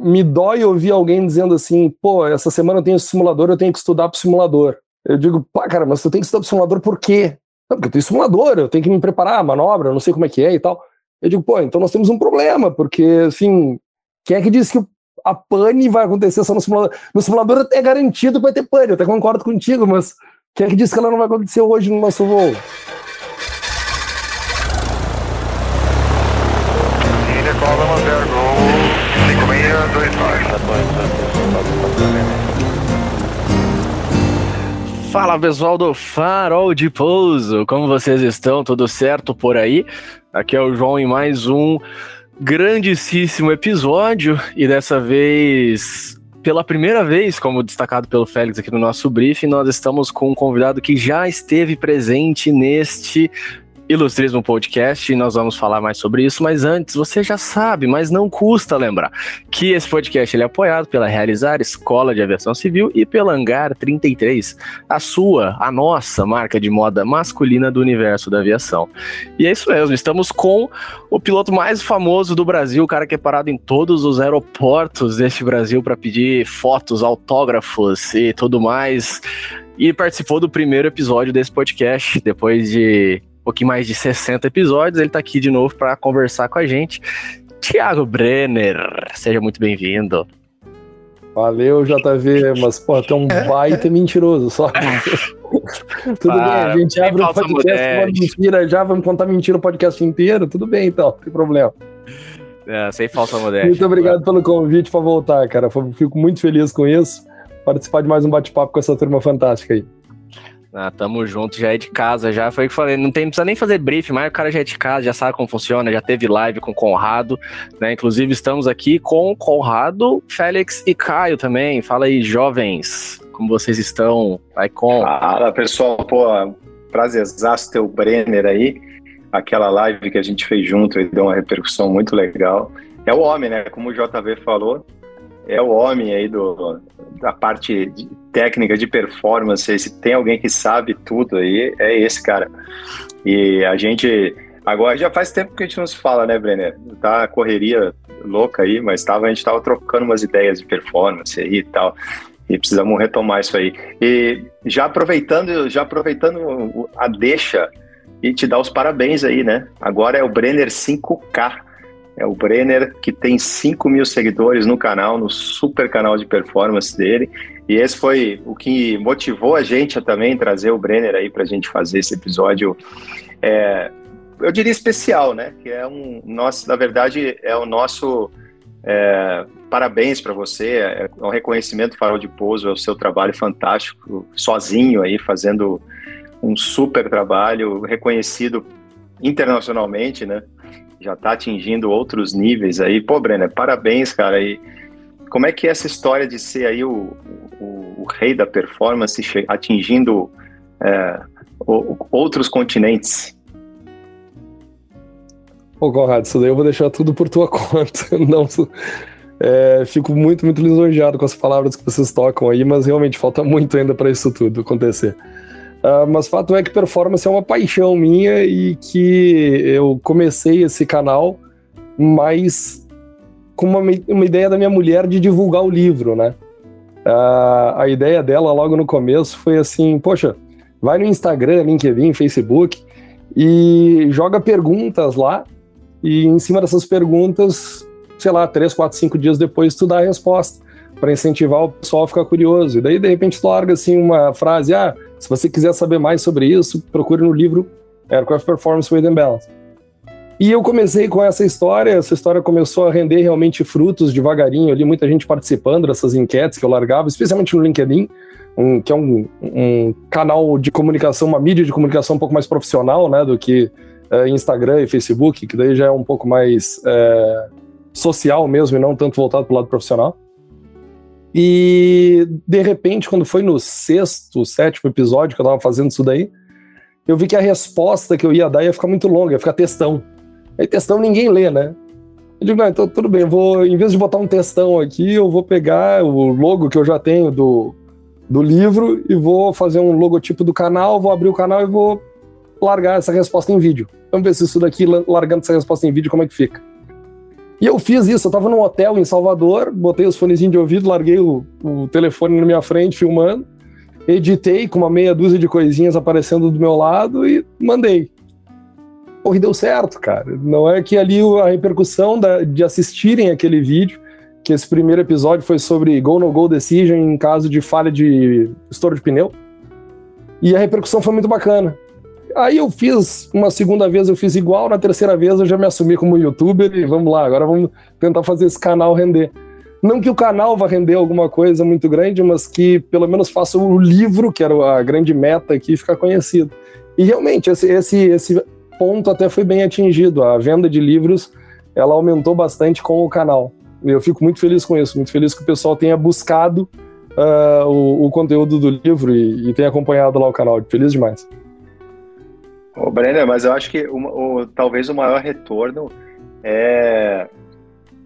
me dói ouvir alguém dizendo assim, pô, essa semana eu tenho simulador, eu tenho que estudar pro simulador. Eu digo, pá, cara, mas tu tem que estudar pro simulador por quê? Não, porque eu tenho simulador, eu tenho que me preparar, a manobra, eu não sei como é que é e tal. Eu digo, pô, então nós temos um problema, porque, assim, quem é que disse que a pane vai acontecer só no simulador? No simulador é garantido que vai ter pane, eu até concordo contigo, mas quem é que disse que ela não vai acontecer hoje no nosso voo? Fala pessoal do Farol de Pouso, como vocês estão? Tudo certo por aí? Aqui é o João em mais um grandíssimo episódio e dessa vez, pela primeira vez, como destacado pelo Félix aqui no nosso briefing, nós estamos com um convidado que já esteve presente neste Ilustrismo Podcast e nós vamos falar mais sobre isso, mas antes você já sabe, mas não custa lembrar que esse podcast ele é apoiado pela Realizar Escola de Aviação Civil e pela Hangar 33, a sua, a nossa marca de moda masculina do universo da aviação. E é isso mesmo, estamos com o piloto mais famoso do Brasil, o cara que é parado em todos os aeroportos deste Brasil para pedir fotos, autógrafos e tudo mais. E participou do primeiro episódio desse podcast, depois de pouquinho mais de 60 episódios. Ele está aqui de novo para conversar com a gente. Tiago Brenner, seja muito bem-vindo. Valeu, JV, mas, pô, tu é um baita mentiroso, só. tudo bem, a gente abre o podcast, uma mentira já, vamos contar mentira o podcast inteiro, tudo bem então, não tem problema. É, sem falsa modéstia. Muito obrigado pelo convite para voltar, cara, fico muito feliz com isso, participar de mais um bate-papo com essa turma fantástica aí. Ah, tamo junto, já é de casa, já foi o que falei, não tem, precisa nem fazer briefing, mas o cara já é de casa, já sabe como funciona, já teve live com o Conrado, né? Inclusive estamos aqui com Conrado, Félix e Caio também. Fala aí, jovens, como vocês estão? Vai com. Fala, pessoal, pô, prazerzaço ter o Brenner aí. Aquela live que a gente fez junto e deu uma repercussão muito legal. É o homem, né? Como o JV falou, é o homem aí do, da parte de técnica de performance. Se tem alguém que sabe tudo aí, é esse cara. E a gente. Agora já faz tempo que a gente não se fala, né, Brenner? Tá correria louca aí, mas tava, a gente tava trocando umas ideias de performance aí e tal. E precisamos retomar isso aí. E já aproveitando, já aproveitando a deixa e te dar os parabéns aí, né? Agora é o Brenner 5K é o Brenner, que tem 5 mil seguidores no canal, no super canal de performance dele. E esse foi o que motivou a gente a também trazer o Brenner aí para a gente fazer esse episódio, é, eu diria especial, né? Que é um nosso, na verdade, é o nosso é, parabéns para você, é um reconhecimento farol de pouso, é o seu trabalho fantástico, sozinho aí fazendo um super trabalho reconhecido internacionalmente, né? Já está atingindo outros níveis aí. Pô, Brenner, parabéns, cara. E como é que é essa história de ser aí o, o, o rei da performance, atingindo é, outros continentes? Pô, Conrado, isso daí eu vou deixar tudo por tua conta. Não, é, fico muito, muito lisonjeado com as palavras que vocês tocam aí, mas realmente falta muito ainda para isso tudo acontecer. Uh, mas fato é que performance é uma paixão minha e que eu comecei esse canal mais com uma, uma ideia da minha mulher de divulgar o livro, né? Uh, a ideia dela logo no começo foi assim: poxa, vai no Instagram, LinkedIn, Facebook e joga perguntas lá e em cima dessas perguntas, sei lá, três, quatro, cinco dias depois tu dá a resposta para incentivar o pessoal a ficar curioso. E daí de repente tu larga assim uma frase: ah se você quiser saber mais sobre isso, procure no livro Aircraft Performance Weight and Balance. E eu comecei com essa história, essa história começou a render realmente frutos devagarinho ali, muita gente participando dessas enquetes que eu largava, especialmente no LinkedIn, um, que é um, um, canal de comunicação, uma mídia de comunicação um pouco mais profissional, né, do que é, Instagram e Facebook, que daí já é um pouco mais é, social mesmo e não tanto voltado para o lado profissional. E de repente, quando foi no sexto, sétimo episódio que eu tava fazendo isso daí, eu vi que a resposta que eu ia dar ia ficar muito longa, ia ficar textão. Aí textão ninguém lê, né? Eu digo, não, então tudo bem, vou, em vez de botar um textão aqui, eu vou pegar o logo que eu já tenho do, do livro e vou fazer um logotipo do canal, vou abrir o canal e vou largar essa resposta em vídeo. Vamos ver se isso daqui, largando essa resposta em vídeo, como é que fica. E eu fiz isso, eu tava num hotel em Salvador, botei os fonezinhos de ouvido, larguei o, o telefone na minha frente filmando, editei com uma meia dúzia de coisinhas aparecendo do meu lado e mandei. Porra, deu certo, cara. Não é que ali a repercussão da, de assistirem aquele vídeo, que esse primeiro episódio foi sobre go no go decision em caso de falha de estouro de pneu. E a repercussão foi muito bacana. Aí eu fiz uma segunda vez, eu fiz igual, na terceira vez eu já me assumi como youtuber e vamos lá, agora vamos tentar fazer esse canal render. Não que o canal vá render alguma coisa muito grande, mas que pelo menos faça o livro, que era a grande meta aqui, ficar conhecido. E realmente, esse, esse, esse ponto até foi bem atingido. A venda de livros, ela aumentou bastante com o canal. Eu fico muito feliz com isso, muito feliz que o pessoal tenha buscado uh, o, o, conteúdo do livro e, e tenha acompanhado lá o canal. Feliz demais. Ô, Brenner, mas eu acho que o, talvez o maior retorno é.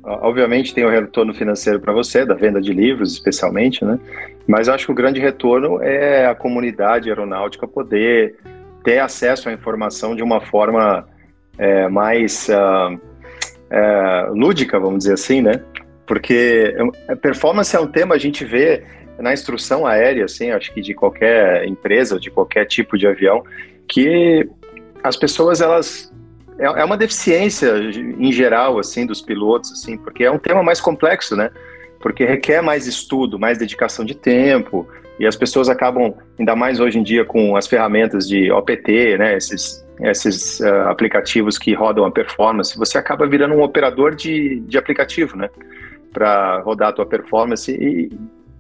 Obviamente tem o retorno financeiro para você, da venda de livros, especialmente, né? Mas eu acho que o grande retorno é a comunidade aeronáutica poder ter acesso à informação de uma forma é, mais uh, é, lúdica, vamos dizer assim, né? Porque performance é um tema a gente vê na instrução aérea, assim, acho que de qualquer empresa, de qualquer tipo de avião, que as pessoas elas é, é uma deficiência em geral assim dos pilotos assim, porque é um tema mais complexo, né? Porque requer mais estudo, mais dedicação de tempo, e as pessoas acabam, ainda mais hoje em dia com as ferramentas de OPT, né, esses, esses uh, aplicativos que rodam a performance, você acaba virando um operador de, de aplicativo, né, para rodar a tua performance e,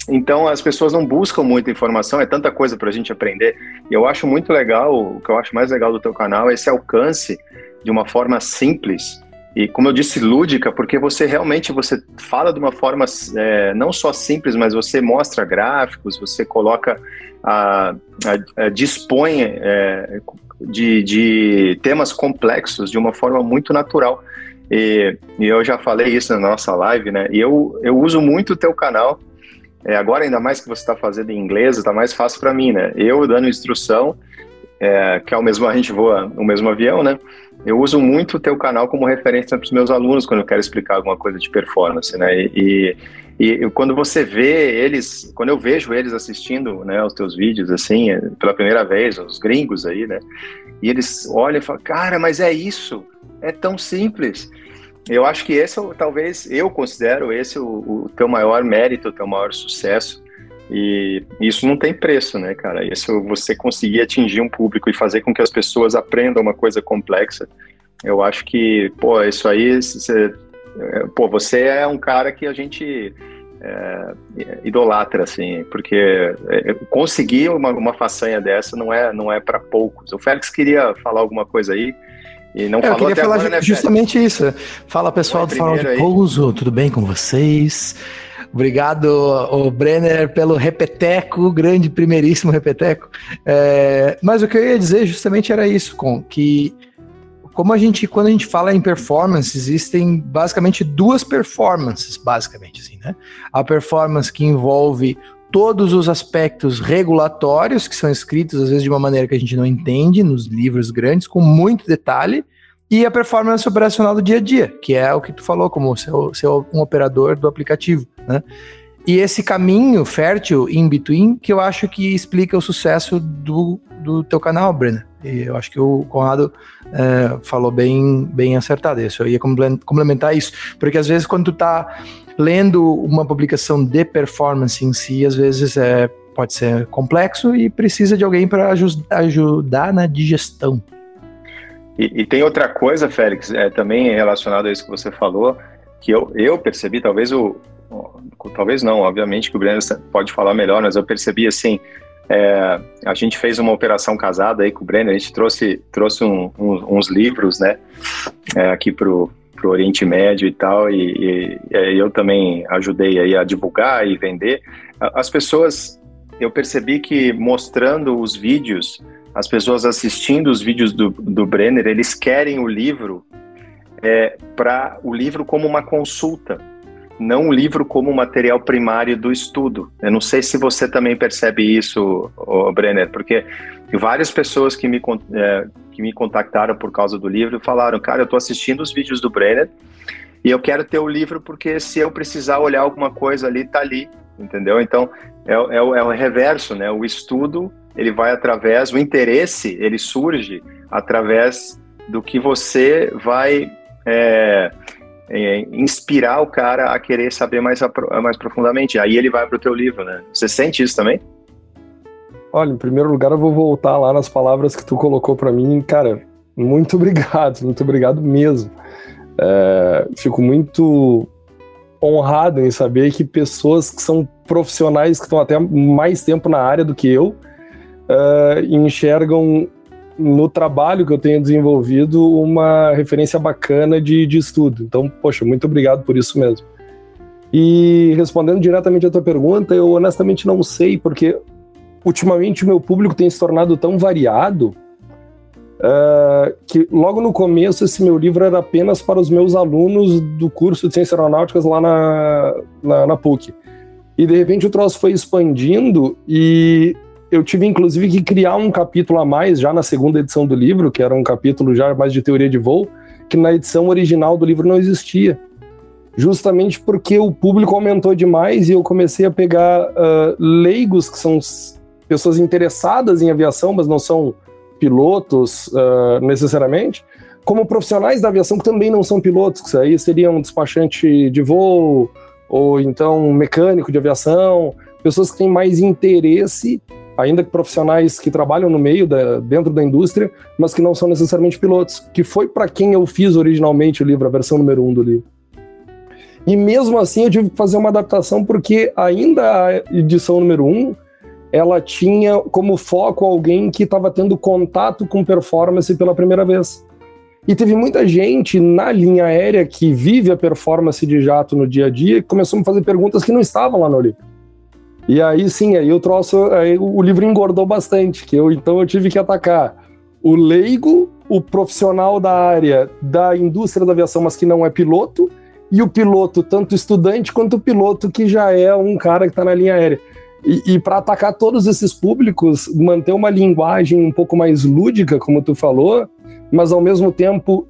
então as pessoas não buscam muita informação, é tanta coisa para a gente aprender. E eu acho muito legal, o que eu acho mais legal do teu canal é esse alcance de uma forma simples e, como eu disse, lúdica, porque você realmente você fala de uma forma é, não só simples, mas você mostra gráficos, você coloca, a, a, a dispõe é, de, de temas complexos de uma forma muito natural. E, e, eu já falei isso na nossa live, né? E eu, eu uso muito o teu canal é, agora, ainda mais que você está fazendo em inglês, está mais fácil para mim, né? Eu dando instrução, é, que é o mesmo, a gente voa o mesmo avião, né? Eu uso muito o teu canal como referência para os meus alunos quando eu quero explicar alguma coisa de performance, né? E, e, e, quando você vê eles, quando eu vejo eles assistindo, né, os teus vídeos, assim, pela primeira vez, os gringos aí, né? E eles olham e falam, cara, mas é isso, é tão simples. Eu acho que esse, é talvez, eu considero esse o, o teu maior mérito, o teu maior sucesso. E isso não tem preço, né, cara? Isso você conseguir atingir um público e fazer com que as pessoas aprendam uma coisa complexa. Eu acho que, pô, isso aí, você, é, pô, você é um cara que a gente é, idolatra, assim, porque é, conseguir uma, uma façanha dessa não é, não é para poucos. O Félix queria falar alguma coisa aí. E não é, eu queria falar agora, né, justamente isso. Fala pessoal do Farol de Pouso, tudo bem com vocês? Obrigado, o Brenner, pelo repeteco, grande, primeiríssimo repeteco. É, mas o que eu ia dizer justamente era isso, com que como a gente, quando a gente fala em performance, existem basicamente duas performances, basicamente assim, né? A performance que envolve todos os aspectos regulatórios que são escritos às vezes de uma maneira que a gente não entende nos livros grandes, com muito detalhe, e a performance operacional do dia a dia, que é o que tu falou, como ser, ser um operador do aplicativo, né? E esse caminho fértil in between que eu acho que explica o sucesso do, do teu canal, Brenner. E eu acho que o Conrado é, falou bem, bem acertado isso. Eu ia complementar isso, porque às vezes quando tu tá lendo uma publicação de performance em si, às vezes é, pode ser complexo e precisa de alguém para ajudar na digestão. E, e, tem outra coisa, Félix, é, também relacionado a isso que você falou, que eu, eu percebi, talvez o, talvez não, obviamente que o Breno pode falar melhor, mas eu percebi assim, é, a gente fez uma operação casada aí com o Breno, a gente trouxe, trouxe um, um, uns livros, né, é, aqui pro para o Oriente Médio e tal, e, e, e, eu também ajudei aí a divulgar e vender. As pessoas, eu percebi que mostrando os vídeos, as pessoas assistindo os vídeos do, do Brenner, eles querem o livro é, para o livro como uma consulta, não o livro como material primário do estudo. Eu não sei se você também percebe isso, Brenner, porque várias pessoas que me, é, que me contactaram por causa do livro falaram, cara, eu estou assistindo os vídeos do Brenner E eu quero ter o livro porque se eu precisar olhar alguma coisa ali, tá ali, entendeu? Então, é, é, é o reverso, né? O estudo, ele vai através, o interesse, ele surge através do que você vai é, é, inspirar o cara a querer saber mais, mais profundamente. Aí ele vai para o teu livro, né? Você sente isso também? Olha, em primeiro lugar, eu vou voltar lá nas palavras que tu colocou para mim. Cara, muito obrigado, muito obrigado mesmo. É, fico muito honrado em saber que pessoas que são profissionais que estão até mais tempo na área do que eu uh, enxergam no trabalho que eu tenho desenvolvido uma referência bacana de, de estudo. Então, poxa, muito obrigado por isso mesmo. E respondendo diretamente à tua pergunta, eu honestamente não sei, porque ultimamente o meu público tem se tornado tão variado uh, que logo no começo esse meu livro era apenas para os meus alunos do curso de Ciências Aeronáuticas lá na, na, na PUC. E de repente o troço foi expandindo e eu tive inclusive que criar um capítulo a mais já na segunda edição do livro, que era um capítulo já mais de teoria de voo, que na edição original do livro não existia. Justamente porque o público aumentou demais e eu comecei a pegar uh, leigos, que são pessoas interessadas em aviação, mas não são pilotos uh, necessariamente, como profissionais da aviação que também não são pilotos, que aí seriam um despachante de voo, ou então um mecânico de aviação, pessoas que têm mais interesse ainda que profissionais que trabalham no meio, da, dentro da indústria, mas que não são necessariamente pilotos, que foi para quem eu fiz originalmente o livro, a versão número um do livro. E mesmo assim eu tive que fazer uma adaptação porque ainda a edição número um, ela tinha como foco alguém que estava tendo contato com performance pela primeira vez. E teve muita gente na linha aérea que vive a performance de jato no dia a dia que começou a me fazer perguntas que não estavam lá no livro. E aí sim, aí o troço, aí o livro engordou bastante, que eu então eu tive que atacar o leigo, o profissional da área da indústria da aviação, mas que não é piloto, e o piloto, tanto estudante quanto o piloto que já é um cara que está na linha aérea. E, e para atacar todos esses públicos, manter uma linguagem um pouco mais lúdica, como tu falou, mas ao mesmo tempo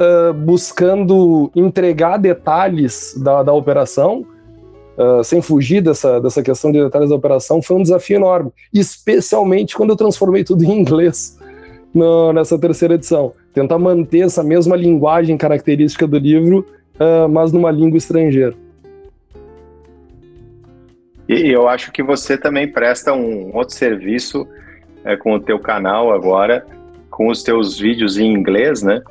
uh, buscando entregar detalhes da, da operação, uh, sem fugir dessa, dessa questão de detalhes da operação, foi um desafio enorme, especialmente quando eu transformei tudo em inglês no, nessa terceira edição. Tentar manter essa mesma linguagem característica do livro, uh, mas numa língua estrangeira. E eu acho que você também presta um outro serviço é, com o teu canal agora, com os teus vídeos em inglês, né?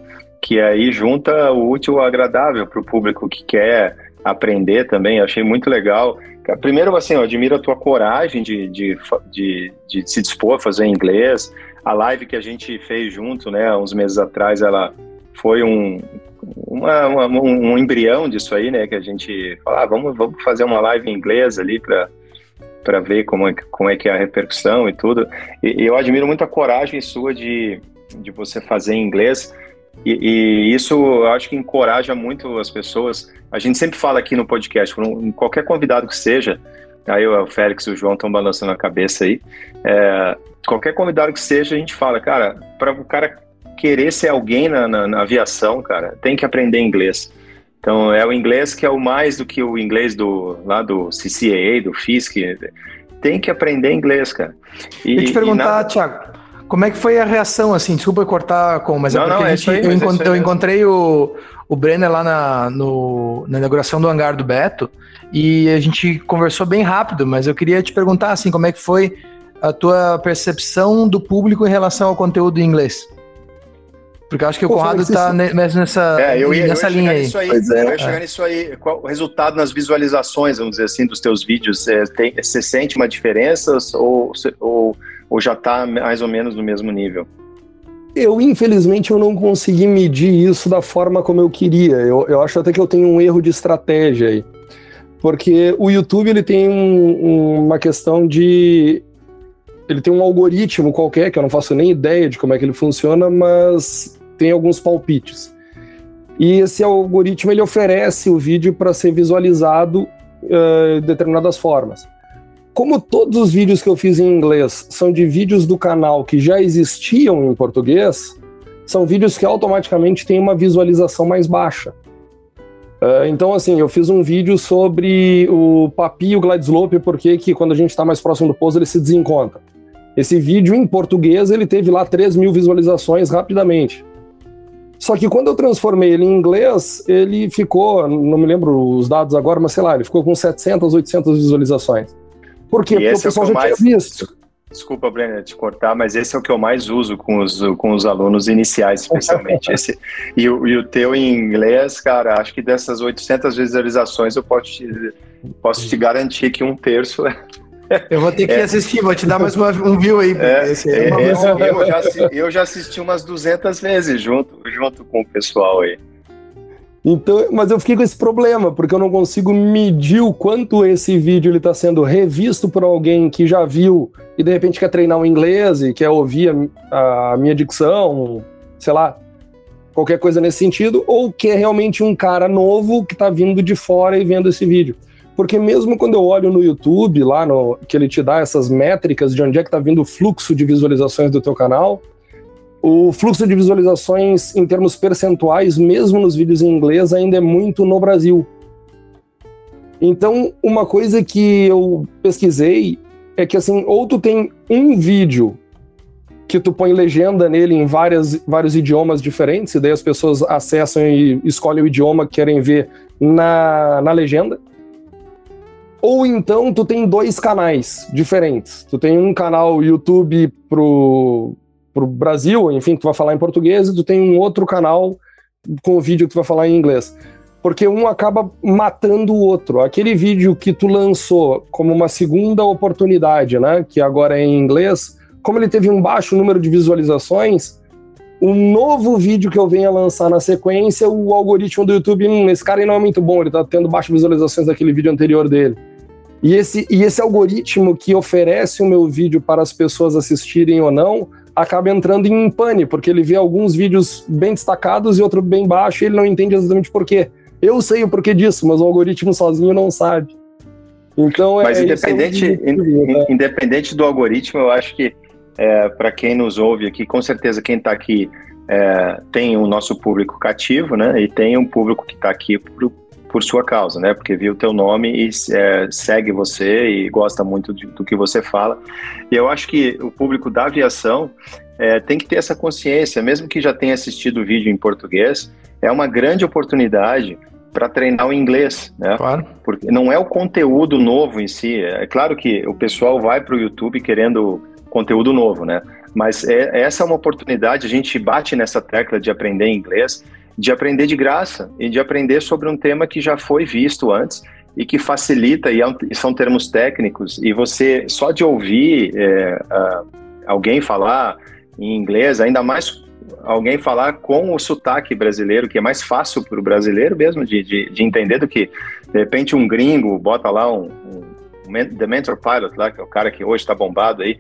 Que aí junta o útil ao agradável para o público que quer aprender também, achei muito legal. Primeiro, assim, eu admiro a tua coragem de, de, de, de se dispor a fazer inglês. A live que a gente fez junto, né, uns meses atrás, ela foi um, uma, uma, um, embrião disso aí, né, que a gente falou, ah, vamos, vamos fazer uma live em inglês ali para para ver como é, como é que é a repercussão e tudo. E, eu admiro muito a coragem sua de, de você fazer em inglês. E, e, isso eu acho que encoraja muito as pessoas. A gente sempre fala aqui no podcast, um, qualquer convidado que seja, aí o Félix e o João estão balançando a cabeça aí, é, qualquer convidado que seja, a gente fala, cara, para o cara querer ser alguém na, na, na, aviação, cara, tem que aprender inglês. Então é o inglês que é o mais do que o inglês do lá do CCAA, do FISC. Tem que aprender inglês, cara. E, eu te perguntar, Thiago, como é que foi a reação, assim? Desculpa cortar com, mas é não, é porque não, a gente, aí, eu, encont eu encontrei o, o Brenner lá na, no, na inauguração do hangar do Beto e a gente conversou bem rápido, mas eu queria te perguntar, assim, como é que foi a tua percepção do público em relação ao conteúdo em inglês? Porque eu acho que Pô, o Conrado está nessa, é, eu ia, nessa eu ia linha aí. aí. É, eu ia chegar é. nisso aí. Qual o resultado nas visualizações, vamos dizer assim, dos teus vídeos? É, tem, você sente uma diferença ou, ou ou já está mais ou menos no mesmo nível? Eu, infelizmente, eu não consegui medir isso da forma como eu queria. Eu, eu acho até que eu tenho um erro de estratégia aí. Porque o YouTube ele tem um, uma questão de. Ele tem um algoritmo qualquer, que eu não faço nem ideia de como é que ele funciona, mas tem alguns palpites. E esse algoritmo ele oferece o vídeo para ser visualizado uh, de determinadas formas. Como todos os vídeos que eu fiz em inglês são de vídeos do canal que já existiam em português, são vídeos que automaticamente têm uma visualização mais baixa. Uh, então, assim, eu fiz um vídeo sobre o Papi e o Glide Slope, porque que quando a gente está mais próximo do pouso ele se desencontra. Esse vídeo em português ele teve lá 3 mil visualizações rapidamente. Só que quando eu transformei ele em inglês, ele ficou, não me lembro os dados agora, mas sei lá, ele ficou com 700, 800 visualizações. Por quê? E Porque o pessoal é o já mais... tinha visto. Desculpa, Brenner, te cortar, mas esse é o que eu mais uso com os, com os alunos iniciais, especialmente. esse, e, o, e o teu em inglês, cara, acho que dessas 800 visualizações eu posso te, posso te garantir que um terço é, eu vou ter que é. assistir, vou te dar mais uma, um view aí. É, esse é, é eu, já, eu já assisti umas 200 vezes junto, junto com o pessoal aí. Então, mas eu fiquei com esse problema, porque eu não consigo medir o quanto esse vídeo está sendo revisto por alguém que já viu e de repente quer treinar o inglês e quer ouvir a, a minha dicção, sei lá, qualquer coisa nesse sentido, ou que é realmente um cara novo que está vindo de fora e vendo esse vídeo. Porque mesmo quando eu olho no YouTube, lá no que ele te dá essas métricas de onde é que está vindo o fluxo de visualizações do teu canal, o fluxo de visualizações em termos percentuais, mesmo nos vídeos em inglês, ainda é muito no Brasil. Então, uma coisa que eu pesquisei é que assim, ou tu tem um vídeo que tu põe legenda nele em várias, vários idiomas diferentes, e daí as pessoas acessam e escolhem o idioma que querem ver na, na legenda. Ou então tu tem dois canais diferentes. Tu tem um canal YouTube pro, pro Brasil, enfim, que tu vai falar em português, e tu tem um outro canal com o vídeo que tu vai falar em inglês. Porque um acaba matando o outro. Aquele vídeo que tu lançou como uma segunda oportunidade, né, que agora é em inglês, como ele teve um baixo número de visualizações, o novo vídeo que eu venho a lançar na sequência, o algoritmo do YouTube, hum, esse cara não é muito bom, ele tá tendo baixas visualizações daquele vídeo anterior dele. E esse, e esse algoritmo que oferece o meu vídeo para as pessoas assistirem ou não, acaba entrando em pane, porque ele vê alguns vídeos bem destacados e outro bem baixo e ele não entende exatamente por quê. Eu sei o porquê disso, mas o algoritmo sozinho não sabe. Então, mas é, independente, é né? independente do algoritmo, eu acho que é, para quem nos ouve aqui, com certeza quem está aqui é, tem o nosso público cativo, né? E tem um público que está aqui por, sua causa, né? Porque viu o teu nome e é, segue você e gosta muito de, do que você fala. E eu acho que o público da aviação é, tem que ter essa consciência, mesmo que já tenha assistido o vídeo em português, é uma grande oportunidade para treinar o inglês, né? Claro. Porque não é o conteúdo novo em si. É claro que o pessoal vai para o YouTube querendo conteúdo novo, né? Mas é, essa é uma oportunidade, a gente bate nessa tecla de aprender inglês, de aprender de graça e de aprender sobre um tema que já foi visto antes e que facilita, e, é são termos técnicos, e você, só de ouvir é, alguém falar em inglês, ainda mais alguém falar com o sotaque brasileiro, que é mais fácil para o brasileiro mesmo de, de, de, entender do que, de repente, um gringo bota lá um The Mentor Pilot, lá, que é o cara que hoje está bombado aí,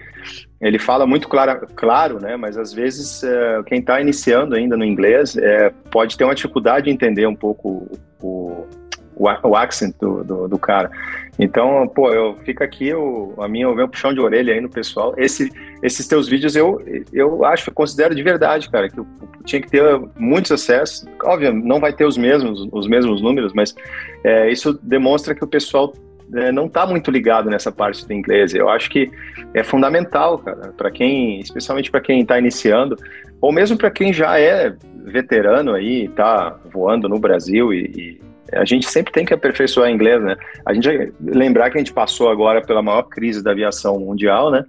ele fala muito claro, claro né? Mas às vezes é, quem está iniciando ainda no inglês é, pode ter uma dificuldade de entender um pouco o, o, o accent do, do, do, cara. Então, pô, eu fico aqui o, a minha, o meu puxão de orelha aí no pessoal. Esse, esses teus vídeos eu, eu acho, eu considero de verdade, cara, que eu, tinha que ter muitos acessos. Óbvio, não vai ter os mesmos, os mesmos números, mas é, isso demonstra que o pessoal é, não está muito ligado nessa parte do inglês. Eu acho que é fundamental, cara, para quem, especialmente para quem está iniciando, ou mesmo para quem já é veterano aí, está voando no Brasil e, e, a gente sempre tem que aperfeiçoar inglês, né? A gente lembrar que a gente passou agora pela maior crise da aviação mundial, né?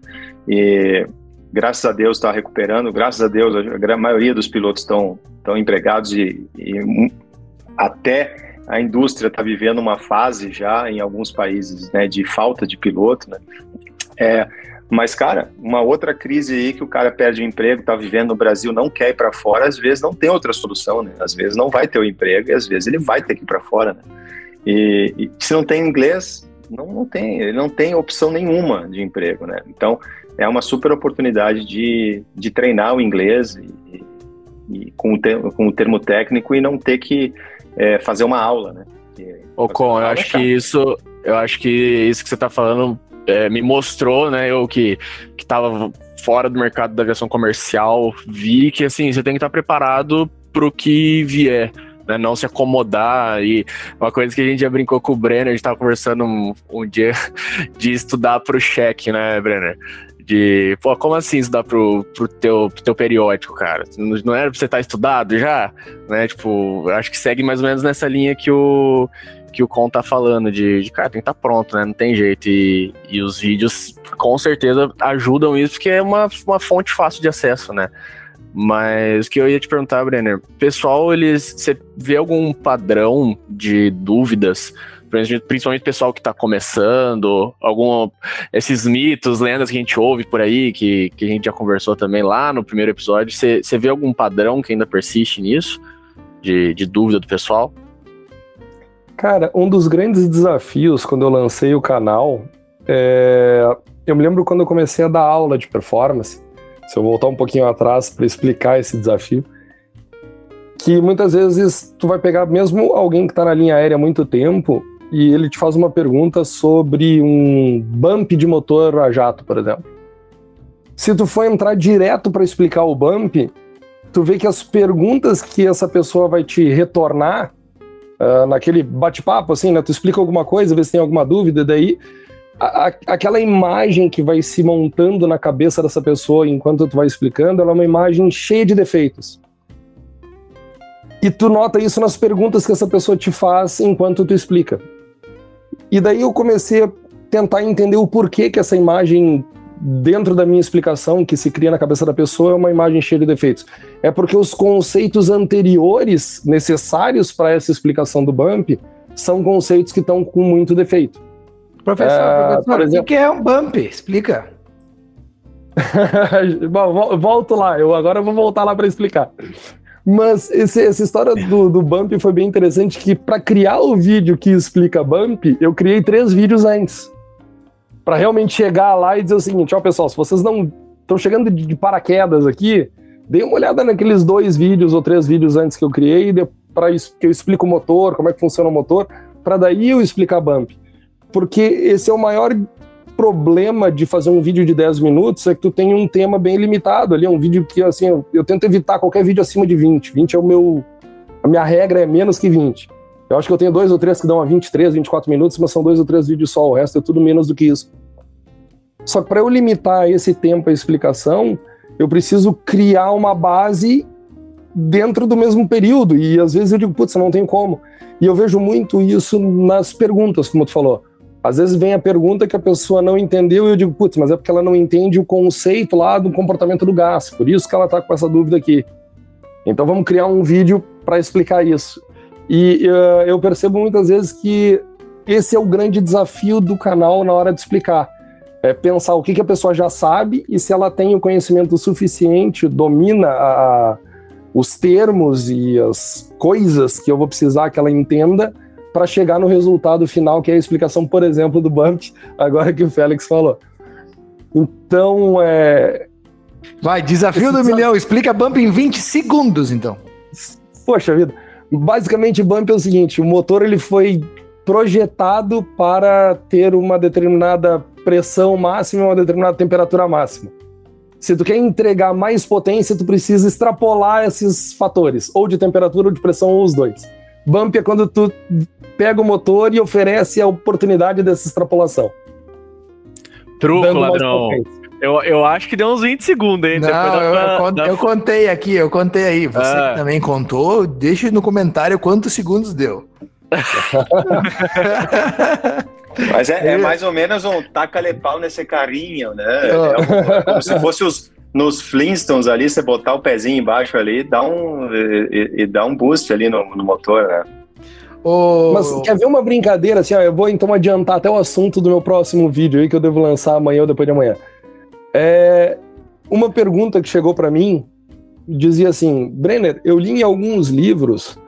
E graças a Deus está recuperando, graças a Deus a maioria dos pilotos estão estão empregados e, e até a indústria está vivendo uma fase já em alguns países né, de falta de piloto, né? É, mas, cara, uma outra crise aí que o cara perde o emprego, está vivendo no Brasil, não quer ir para fora, às vezes não tem outra solução, né? Às vezes não vai ter o emprego e às vezes ele vai ter que ir para fora, né? E, e, se não tem inglês, não, não tem, ele não tem opção nenhuma de emprego, né? Então, é uma super oportunidade de, de treinar o inglês e, e com, o termo, com o termo técnico e não ter que é, fazer uma aula, né? Ocon, eu acho que isso, eu acho que isso que você está falando é, me mostrou, né? Eu que que estava fora do mercado da aviação comercial, vi que assim você tem que estar tá preparado para o que vier. né? Não se acomodar. E uma coisa que a gente já brincou com o Brenner, a gente tava conversando um, um dia de estudar pro cheque, né, Brenner? De, pô, como assim estudar pro, pro, teu, pro teu periódico, cara? Não era pra você estar tá estudado já? Né? Tipo, acho que segue mais ou menos nessa linha que o, que o Con tá falando, de, de cara, tem que estar tá pronto, né? Não tem jeito. E, e os vídeos com certeza ajudam isso, porque é uma, uma fonte fácil de acesso, né? Mas o que eu ia te perguntar, Brenner, pessoal, eles. Você vê algum padrão de dúvidas? Principalmente pessoal que está começando, algum esses mitos, lendas que a gente ouve por aí, que, que a gente já conversou também lá no primeiro episódio. Você, você vê algum padrão que ainda persiste nisso? De, de dúvida do pessoal? Cara, um dos grandes desafios quando eu lancei o canal é... Eu me lembro quando eu comecei a dar aula de performance, se eu voltar um pouquinho atrás para explicar esse desafio, que muitas vezes tu vai pegar mesmo alguém que está na linha aérea há muito tempo e ele te faz uma pergunta sobre um bump de motor a jato, por exemplo. Se tu for entrar direto para explicar o bump, tu vê que as perguntas que essa pessoa vai te retornar uh, naquele bate-papo, assim, né? Tu explica alguma coisa, vê se tem alguma dúvida, daí a, aquela imagem que vai se montando na cabeça dessa pessoa enquanto tu vai explicando, ela é uma imagem cheia de defeitos. E tu nota isso nas perguntas que essa pessoa te faz enquanto tu explica. E daí eu comecei a tentar entender o porquê que essa imagem dentro da minha explicação que se cria na cabeça da pessoa é uma imagem cheia de defeitos. É porque os conceitos anteriores necessários para essa explicação do bump são conceitos que estão com muito defeito. Professor, é, professor exemplo... o que é um bump? Explica. Bom, volto lá, eu agora vou voltar lá para explicar. Mas esse, essa história do, do bump foi bem interessante, que para criar o vídeo que explica bump, eu criei três vídeos antes. Para realmente chegar lá e dizer o seguinte, ó pessoal, se vocês não estão chegando de, de, paraquedas aqui, dê uma olhada naqueles dois vídeos ou três vídeos antes que eu criei, para que eu explico o motor, como é que funciona o motor, para daí eu explicar bump porque esse é o maior problema de fazer um vídeo de 10 minutos é que tu tem um tema bem limitado ali, é um vídeo que assim, eu, eu, tento evitar qualquer vídeo acima de 20. 20 é o meu a minha regra é menos que 20. Eu acho que eu tenho dois ou três que dão a 23, 24 minutos, mas são dois ou três vídeos só, o resto é tudo menos do que isso. Só que para eu limitar esse tempo a explicação, eu preciso criar uma base dentro do mesmo período e às vezes eu digo, putz, não tenho como. E eu vejo muito isso nas perguntas, como tu falou. Às vezes vem a pergunta que a pessoa não entendeu e eu digo, putz, mas é porque ela não entende o conceito lá do comportamento do gás, por isso que ela está com essa dúvida aqui. Então vamos criar um vídeo para explicar isso. E uh, eu percebo muitas vezes que esse é o grande desafio do canal na hora de explicar. É pensar o que, que a pessoa já sabe e se ela tem o conhecimento suficiente, domina a, os termos e as coisas que eu vou precisar que ela entenda para chegar no resultado final, que é a explicação, por exemplo, do bump, agora que o Félix falou. Então, é. Vai, desafio do milhão, explica bump em 20 segundos, então. Poxa vida. Basicamente, bump é o seguinte: o motor ele foi projetado para ter uma determinada pressão máxima e uma determinada temperatura máxima. Se tu quer entregar mais potência, tu precisa extrapolar esses fatores, ou de temperatura ou de pressão, ou os dois. Bump é quando tu pega o motor e oferece a oportunidade dessa extrapolação. Truco, ladrão. Eu, eu acho que deu uns 20 segundos, hein? Não, eu, eu, eu, contei aqui, eu contei aí. Você ah. também contou, deixa no comentário quantos segundos deu. Mas é, é, mais ou menos um taca-lepau nesse carrinho, né? É, é como se fosse os, nos Flintstones ali, você botar o pezinho embaixo ali, dá um, e, e dá um boost ali no, no motor, né? Oh. Mas quer ver uma brincadeira assim? Ó, eu vou então adiantar até o assunto do meu próximo vídeo aí que eu devo lançar amanhã ou depois de amanhã. É, uma pergunta que chegou para mim dizia assim: Brenner, eu li em alguns livros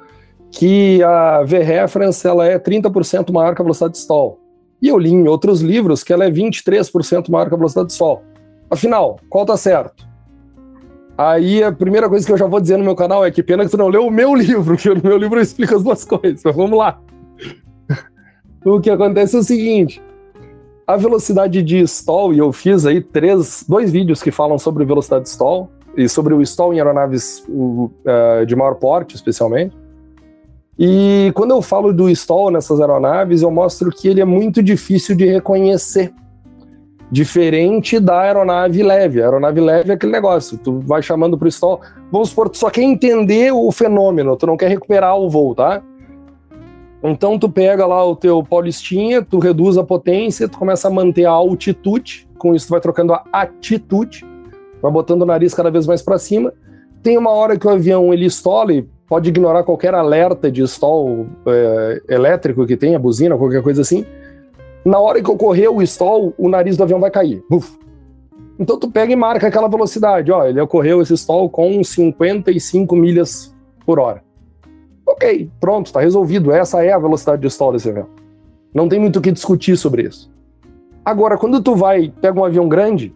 que a V-reference ela é 30% maior que a velocidade de stall. E eu li em outros livros que ela é 23% maior que a velocidade de stall. Afinal, qual tá certo? Aí a primeira coisa que eu já vou dizer no meu canal é que pena que tu não leu o meu livro, que no meu livro eu explico as duas coisas, mas vamos lá. o que acontece é o seguinte: a velocidade de stall, e eu fiz aí três, dois vídeos que falam sobre velocidade de stall, e sobre o stall em aeronaves uh, de maior porte, especialmente. E quando eu falo do stall nessas aeronaves, eu mostro que ele é muito difícil de reconhecer. Diferente da aeronave leve. A aeronave leve é aquele negócio, tu vai chamando pro stall. Vamos supor, tu só quer entender o fenômeno, tu não quer recuperar o voo, tá? Então tu pega lá o teu paulistinha, tu reduz a potência, tu começa a manter a altitude, com isso tu vai trocando a atitude, vai botando o nariz cada vez mais para cima. Tem uma hora que o avião ele estola e pode ignorar qualquer alerta de stall é, elétrico que tenha, buzina, qualquer coisa assim. Na hora que ocorrer o stall, o nariz do avião vai cair. Então tu pega e marca aquela velocidade, ó, ele ocorreu esse stall com 55 milhas por hora. Ok, pronto, está resolvido. Essa é a velocidade de stall desse avião. Não tem muito o que discutir sobre isso. Agora, quando tu vai, pega um avião grande,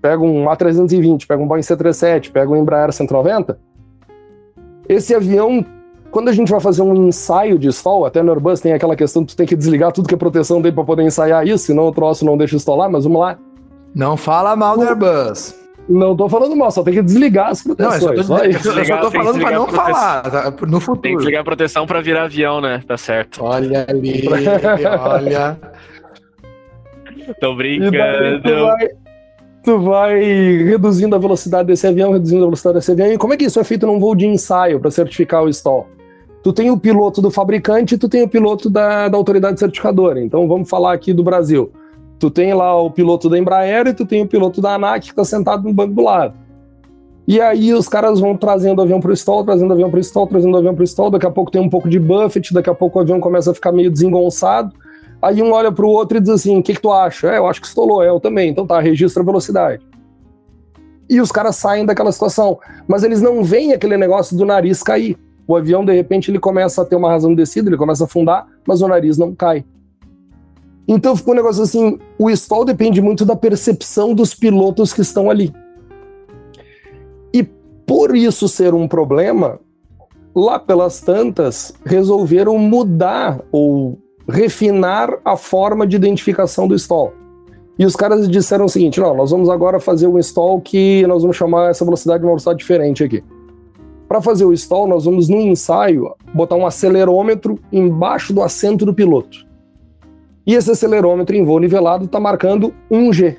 pega um A320, pega um Boeing C-37, pega um Embraer 190, esse avião, quando a gente vai fazer um ensaio de stall, até no Airbus tem aquela questão que tu tem que desligar tudo que é proteção dele para poder ensaiar isso, senão o troço não deixa estolar, mas vamos lá. Não fala mal do Airbus. Não tô falando mal, só tem que desligar as proteções. Não, eu só tô, eu só tô falando pra não falar tá? no futuro. Tem que desligar a proteção pra virar avião, né? Tá certo. Olha ali, olha. Tô brincando. Tu vai, tu vai reduzindo a velocidade desse avião, reduzindo a velocidade desse avião. E como é que isso é feito num voo de ensaio para certificar o stall? Tu tem o piloto do fabricante e tu tem o piloto da, da autoridade certificadora. Então vamos falar aqui do Brasil. Tu tem lá o piloto da Embraer e tu tem o piloto da ANAC que está sentado no banco do lado. E aí os caras vão trazendo o avião para o stall, trazendo o avião para o stall, trazendo avião para o stall. Daqui a pouco tem um pouco de buffet, daqui a pouco o avião começa a ficar meio desengonçado. Aí um olha para o outro e diz assim: o que, que tu acha? É, eu acho que estolou, é, eu também. Então tá, registra a velocidade. E os caras saem daquela situação. Mas eles não veem aquele negócio do nariz cair. O avião, de repente, ele começa a ter uma razão de descida, ele começa a afundar, mas o nariz não cai. Então ficou um negócio assim: o stall depende muito da percepção dos pilotos que estão ali. E por isso ser um problema, lá pelas tantas, resolveram mudar ou refinar a forma de identificação do stall. E os caras disseram o seguinte: não, nós vamos agora fazer um stall que nós vamos chamar essa velocidade de uma velocidade diferente aqui. Para fazer o stall, nós vamos no ensaio botar um acelerômetro embaixo do assento do piloto. E esse acelerômetro em voo nivelado está marcando 1G.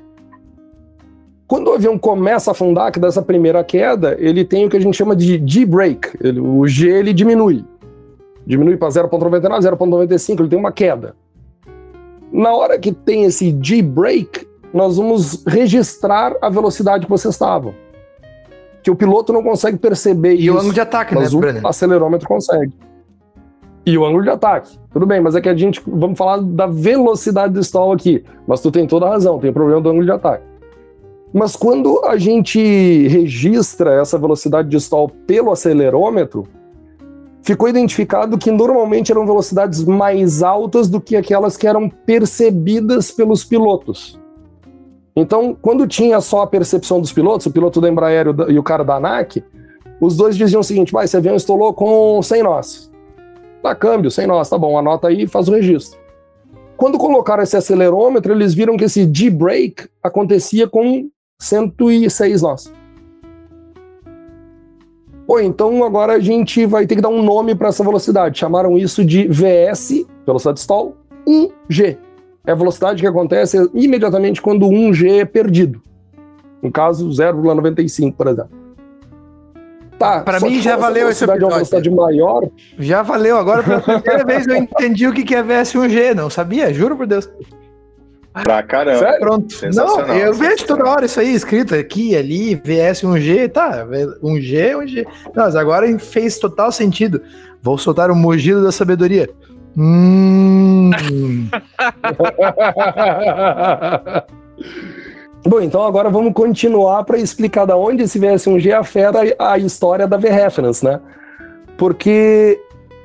Quando o avião começa a afundar, que dessa primeira queda, ele tem o que a gente chama de G-break. O G ele diminui. Diminui para 0,99, 0,95, ele tem uma queda. Na hora que tem esse G-break, nós vamos registrar a velocidade que vocês estavam. Que o piloto não consegue perceber e isso. E o ângulo de ataque, mas né, o acelerômetro consegue e o ângulo de ataque. Tudo bem, mas é que a gente vamos falar da velocidade do stall aqui. Mas tu tem toda a razão, tem problema do ângulo de ataque. Mas quando a gente registra essa velocidade de stall pelo acelerômetro, ficou identificado que normalmente eram velocidades mais altas do que aquelas que eram percebidas pelos pilotos. Então, quando tinha só a percepção dos pilotos, o piloto da Embraer e o cara da ANAC, os dois diziam o seguinte: esse avião estolou com 100 nós. Tá câmbio, sem nós, tá bom, anota aí e faz o registro. Quando colocaram esse acelerômetro, eles viram que esse D-brake acontecia com 106 nós. Pô, então agora a gente vai ter que dar um nome para essa velocidade. Chamaram isso de VS, velocidade stall, 1G. É a velocidade que acontece imediatamente quando 1G é perdido. No caso, 0,95, por exemplo. Tá, pra mim já valeu esse episódio. uma velocidade maior. Já valeu. Agora, pela primeira vez, eu entendi o que é VS1G. Não sabia, juro por Deus. Pra caramba. Sério? Pronto. Não, eu vejo toda hora isso aí escrito aqui, ali, VS1G, tá, 1G, 1G. Não, mas agora fez total sentido. Vou soltar o mugido da sabedoria. Hum. Bom, então agora vamos continuar para explicar da onde esse VS1G afeta a história da V-Reference, né? Porque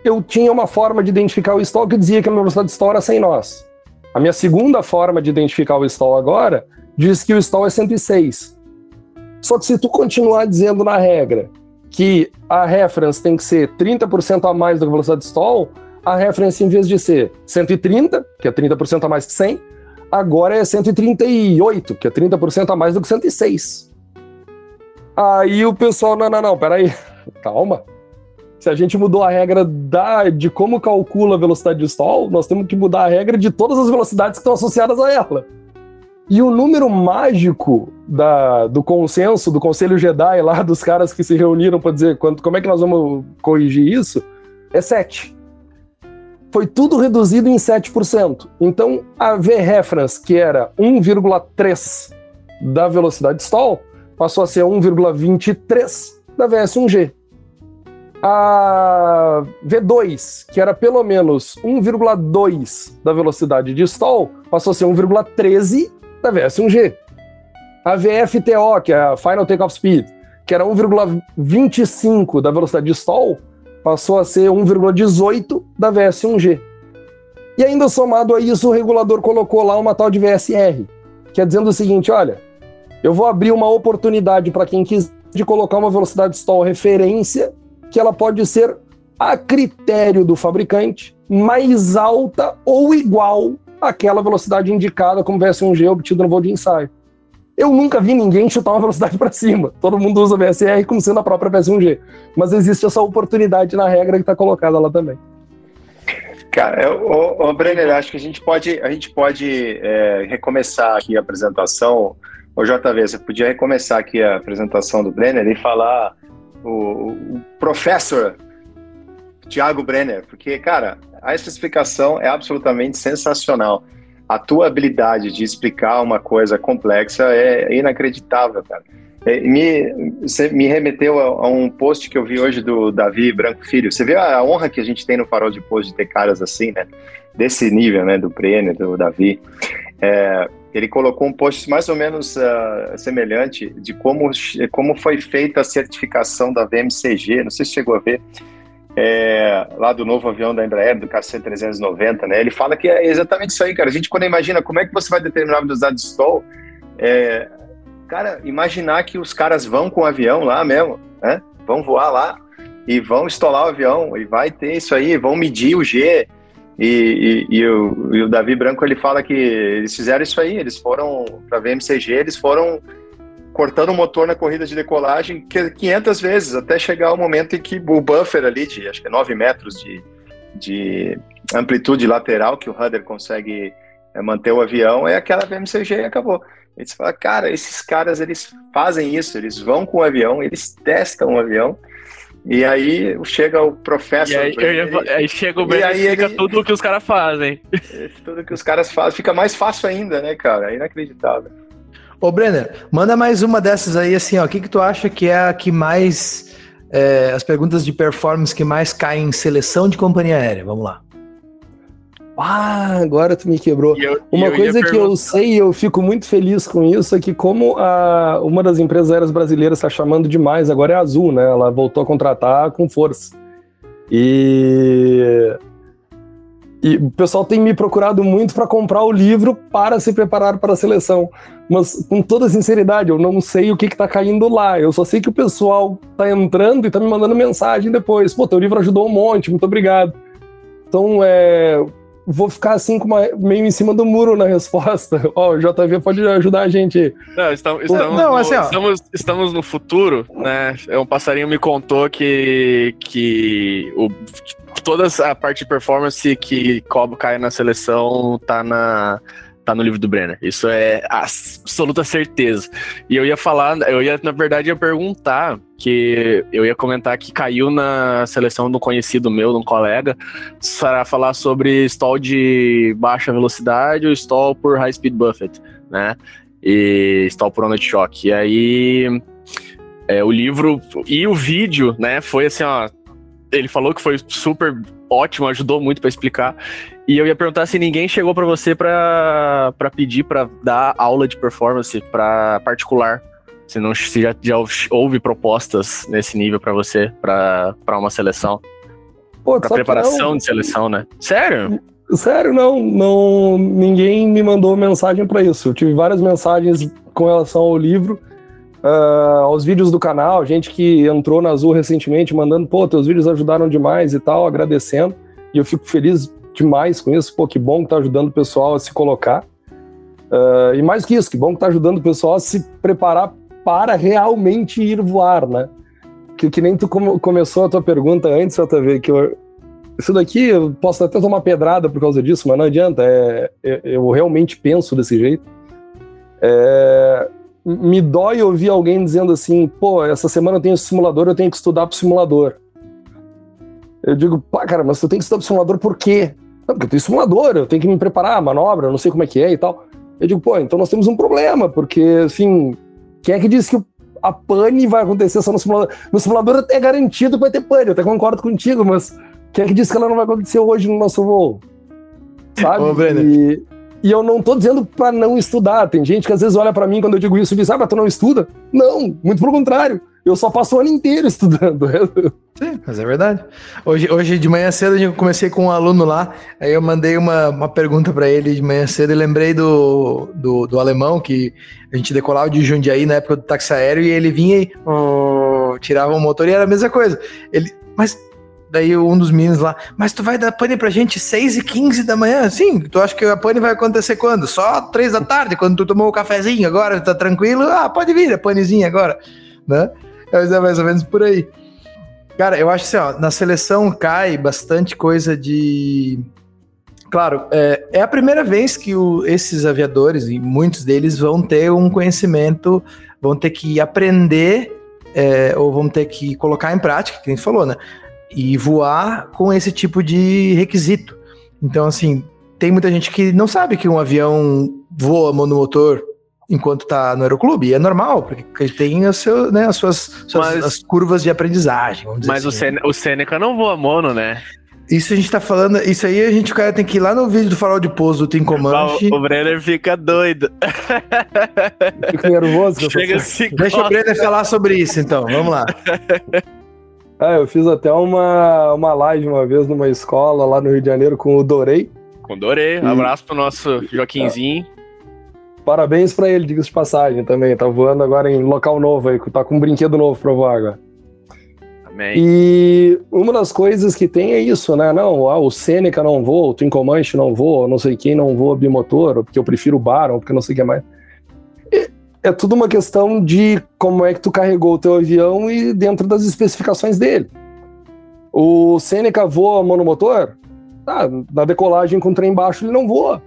eu tinha uma forma de identificar o stall que dizia que a minha velocidade de stall era 100 nós. A minha segunda forma de identificar o stall agora diz que o stall é 106. Só que se tu continuar dizendo na regra que a reference tem que ser 30% a mais da velocidade de stall, a reference em vez de ser 130, que é 30% a mais que 100, agora é 138, que é 30% a mais do que 106. Aí o pessoal, não, não, não, peraí, calma. Se a gente mudou a regra da, de como calcula a velocidade de stall, nós temos que mudar a regra de todas as velocidades que estão associadas a ela. E o número mágico da, do consenso, do Conselho Jedi lá, dos caras que se reuniram para dizer quanto, como é que nós vamos corrigir isso, é 7. Foi tudo reduzido em 7%. Então, a V-reference, que era 1,3 da velocidade stall, passou a ser 1,23 da VS1G. A V2, que era pelo menos 1,2 da velocidade de stall, passou a ser 1,13 da VS1G. A VFTO, que é a Final Takeoff Speed, que era 1,25 da velocidade de stall, passou a ser 1,18 da VS1G. E ainda somado a isso, o regulador colocou lá uma tal de VSR, que é dizendo o seguinte: olha, eu vou abrir uma oportunidade para quem quiser de colocar uma velocidade de stall referência, que ela pode ser a critério do fabricante mais alta ou igual àquela velocidade indicada como VS1G obtida no voo de ensaio. Eu nunca vi ninguém chutar uma velocidade para cima. Todo mundo usa VSR como sendo a própria VS1G. Mas existe essa oportunidade na regra que está colocada lá também. Cara, o, o Brenner, acho que a gente pode, a gente pode é, recomeçar aqui a apresentação. O JV, você podia recomeçar aqui a apresentação do Brenner e falar o, o professor Tiago Brenner, porque, cara, a especificação é absolutamente sensacional a tua habilidade de explicar uma coisa complexa é inacreditável, cara. É, me, me remeteu a, a, um post que eu vi hoje do Davi Branco Filho. Você vê a honra que a gente tem no Farol de Post de ter caras assim, né? Desse nível, né? Do Brenner, do Davi. É, ele colocou um post mais ou menos uh, semelhante de como, como foi feita a certificação da VMCG. Não sei se chegou a ver é, lá do novo avião da Embraer, do KC-390, né? Ele fala que é exatamente isso aí, cara. A gente, quando imagina como é que você vai determinar a velocidade de stall, é, cara, imaginar que os caras vão com o avião lá mesmo, né? Vão voar lá e vão estolar o avião e vai ter isso aí, vão medir o G. E, e, e, o, e o Davi Branco ele fala que eles fizeram isso aí, eles foram para a VMCG, eles foram cortando o motor na corrida de decolagem 500 vezes, até chegar o momento em que o buffer ali, de acho que é 9 metros de, de amplitude lateral, que o rudder consegue é, manter o avião, é aquela VMCG e acabou. E você fala, cara, esses caras, eles fazem isso, eles vão com o avião, eles testam o avião, e aí chega o professor. Aí, ia, aí chega o e, explica ele, tudo o que os caras fazem. Tudo que os caras fazem. Fica mais fácil ainda, né, cara? É inacreditável. Ô, Brenner, manda mais uma dessas aí, assim, ó. O que, que tu acha que é a que mais. É, as perguntas de performance que mais caem em seleção de companhia aérea? Vamos lá. Ah, agora tu me quebrou. Eu, uma eu coisa que eu sei e eu fico muito feliz com isso é que como a, uma das empresas aéreas brasileiras está chamando demais, agora é a Azul, né? Ela voltou a contratar com força. E e o pessoal tem me procurado muito para comprar o livro para se preparar para a seleção. Mas, com toda sinceridade, eu não sei o que está caindo lá. Eu só sei que o pessoal está entrando e está me mandando mensagem depois. Pô, teu livro ajudou um monte, muito obrigado. Então, é, vou ficar assim uma, meio em cima do muro na resposta. Ó, oh, o JV pode ajudar a gente. Não, estamos, estamos, não, no, assim, estamos, estamos, no futuro, né? Um passarinho me contou que, que o toda a parte de performance que Cobo cai na seleção tá na tá no livro do Brenner. Isso é absoluta certeza. E eu ia falar, eu ia, na verdade, ia perguntar que eu ia comentar que caiu na seleção de um conhecido meu, de um colega, para falar sobre stall de baixa velocidade ou stall por high speed buffet, né? E stall por onda de choque. E aí é, o livro e o vídeo, né, foi assim, ó, ele falou que foi super ótimo, ajudou muito para explicar. E eu ia perguntar se ninguém chegou para você para pedir para dar aula de performance para particular. Se não se já, já houve propostas nesse nível para você, para uma seleção. Pô, pra preparação de seleção, né? Sério? Sério, não, não. Ninguém me mandou mensagem para isso. Eu tive várias mensagens com relação ao livro uh, aos vídeos do canal, gente que entrou na Azul recentemente mandando, pô, teus vídeos ajudaram demais e tal, agradecendo. E eu fico feliz demais com isso, pô, que bom que tá ajudando o pessoal a se colocar. Uh, e mais que isso, que bom que tá ajudando o pessoal a se preparar para realmente ir voar, né? que, que nem tu começou a tua pergunta antes, JV, que eu, isso daqui eu posso até tomar pedrada por causa disso, mas não adianta. É, eu, eu realmente penso desse jeito. É, me dói ouvir alguém dizendo assim, pô, essa semana eu tenho simulador, eu tenho que estudar pro simulador. Eu digo, pá, cara, mas tu tem que estudar pro simulador por quê? Não, porque eu tenho simulador, eu tenho que me preparar, manobra, eu não sei como é que é e tal. Eu digo, pô, então nós temos um problema, porque, assim, quem é que disse que a pane vai acontecer só no simulador? No simulador é garantido que vai ter pane, eu até concordo contigo, mas quem é que disse que ela não vai acontecer hoje no nosso voo? Sabe? Ô, e, e eu não tô dizendo para não estudar. Tem gente que às vezes olha para mim quando eu digo isso e diz, ah, mas tu não estuda? Não, muito pelo contrário. Eu só passo o ano inteiro estudando. Sim, mas é verdade. Hoje, hoje de manhã cedo eu comecei com um aluno lá, aí eu mandei uma, uma pergunta para ele de manhã cedo e lembrei do, do, do, alemão que a gente decolava de Jundiaí na época do táxi aéreo e ele vinha e oh, tirava o motor e era a mesma coisa. Ele, mas daí um dos meninos lá, mas tu vai dar pane pra gente 6 e 15 da manhã? Sim, tu acha que a pane vai acontecer quando? Só 3 da tarde, quando tu tomou o cafezinho, agora tá tranquilo? Ah, pode vir, a panezinha agora, né? É mais ou menos por aí. Cara, eu acho assim, ó, na seleção cai bastante coisa de. Claro, é, é a primeira vez que o, esses aviadores, e muitos deles, vão ter um conhecimento, vão ter que aprender, é, ou vão ter que colocar em prática, que a gente falou, né? E voar com esse tipo de requisito. Então, assim, tem muita gente que não sabe que um avião voa monomotor enquanto tá no aeroclube. E é normal, porque ele tem o seu, né, as suas, suas mas, as curvas de aprendizagem. mas assim. o, o Seneca não voa mono, né? Isso a gente tá falando, isso aí a gente, o cara tem que ir lá no vídeo do farol de pouso do Tim Comanche. O, o Brenner fica doido. Fico nervoso. Chega Deixa o Brenner falar sobre isso, então, vamos lá. Ah, eu fiz até uma, uma live uma vez numa escola lá no Rio de Janeiro com o Dorei. Com o Dorei, e... abraço pro nosso Joaquinzinho. Parabéns para ele, diga-se de passagem também. Tá voando agora em local novo aí, tá com um brinquedo novo pra voar agora. Amém. E uma das coisas que tem é isso, né? Não, ah, o Seneca não voa, o Twin Comanche não voa, não sei quem não voa bimotor, porque eu prefiro o Baron, porque não sei o que mais. E é tudo uma questão de como é que tu carregou o teu avião e dentro das especificações dele. O Seneca voa monomotor? Ah, na decolagem com o trem baixo ele não voa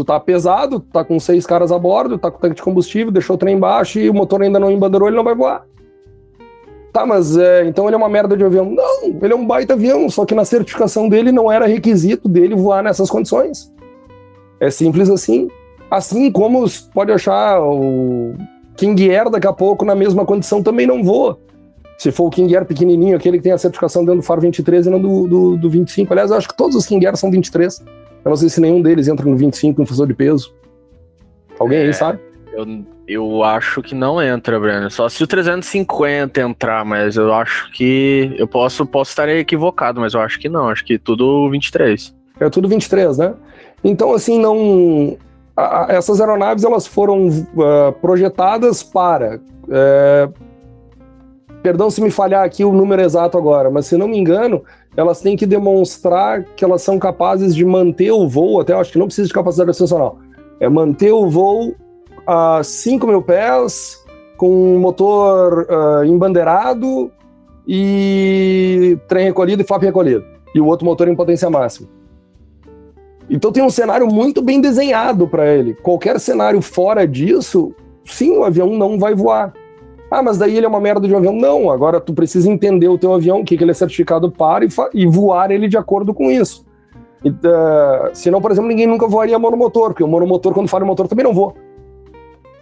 tu tá pesado, tá com seis caras a bordo, tá com tanque de combustível, deixou o trem embaixo e o motor ainda não embandeirou, ele não vai voar. Tá, mas é, então ele é uma merda de avião. Não, ele é um baita avião, só que na certificação dele não era requisito dele voar nessas condições. É simples assim. Assim como pode achar o King Air daqui a pouco na mesma condição também não voa. Se for o King Air pequenininho, aquele que tem a certificação dentro do Faro 23 e não do, do, do 25. Aliás, eu acho que todos os King Air são 23. Eu não sei se nenhum deles entra no 25 no fusor de peso. Alguém é, aí sabe? Eu, eu acho que não entra, Breno. Só se o 350 entrar, mas eu acho que. Eu posso, posso estar equivocado, mas eu acho que não. Acho que tudo 23. É tudo 23, né? Então, assim, não. Essas aeronaves elas foram uh, projetadas para. Uh, perdão se me falhar aqui o número exato agora, mas se não me engano, elas têm que demonstrar que elas são capazes de manter o voo, até acho que não precisa de capacidade ascensional, é manter o voo a 5 mil pés, com motor uh, embandeirado e trem recolhido e FAP recolhido, e o outro motor em potência máxima. Então tem um cenário muito bem desenhado para ele. Qualquer cenário fora disso, sim, o avião não vai voar. Ah, mas daí ele é uma merda de um avião. Não, agora tu precisa entender o teu avião, o que, que ele é certificado para e, e voar ele de acordo com isso. E, uh, senão, por exemplo, ninguém nunca voaria monomotor, porque o monomotor, quando fala motor, também não voa.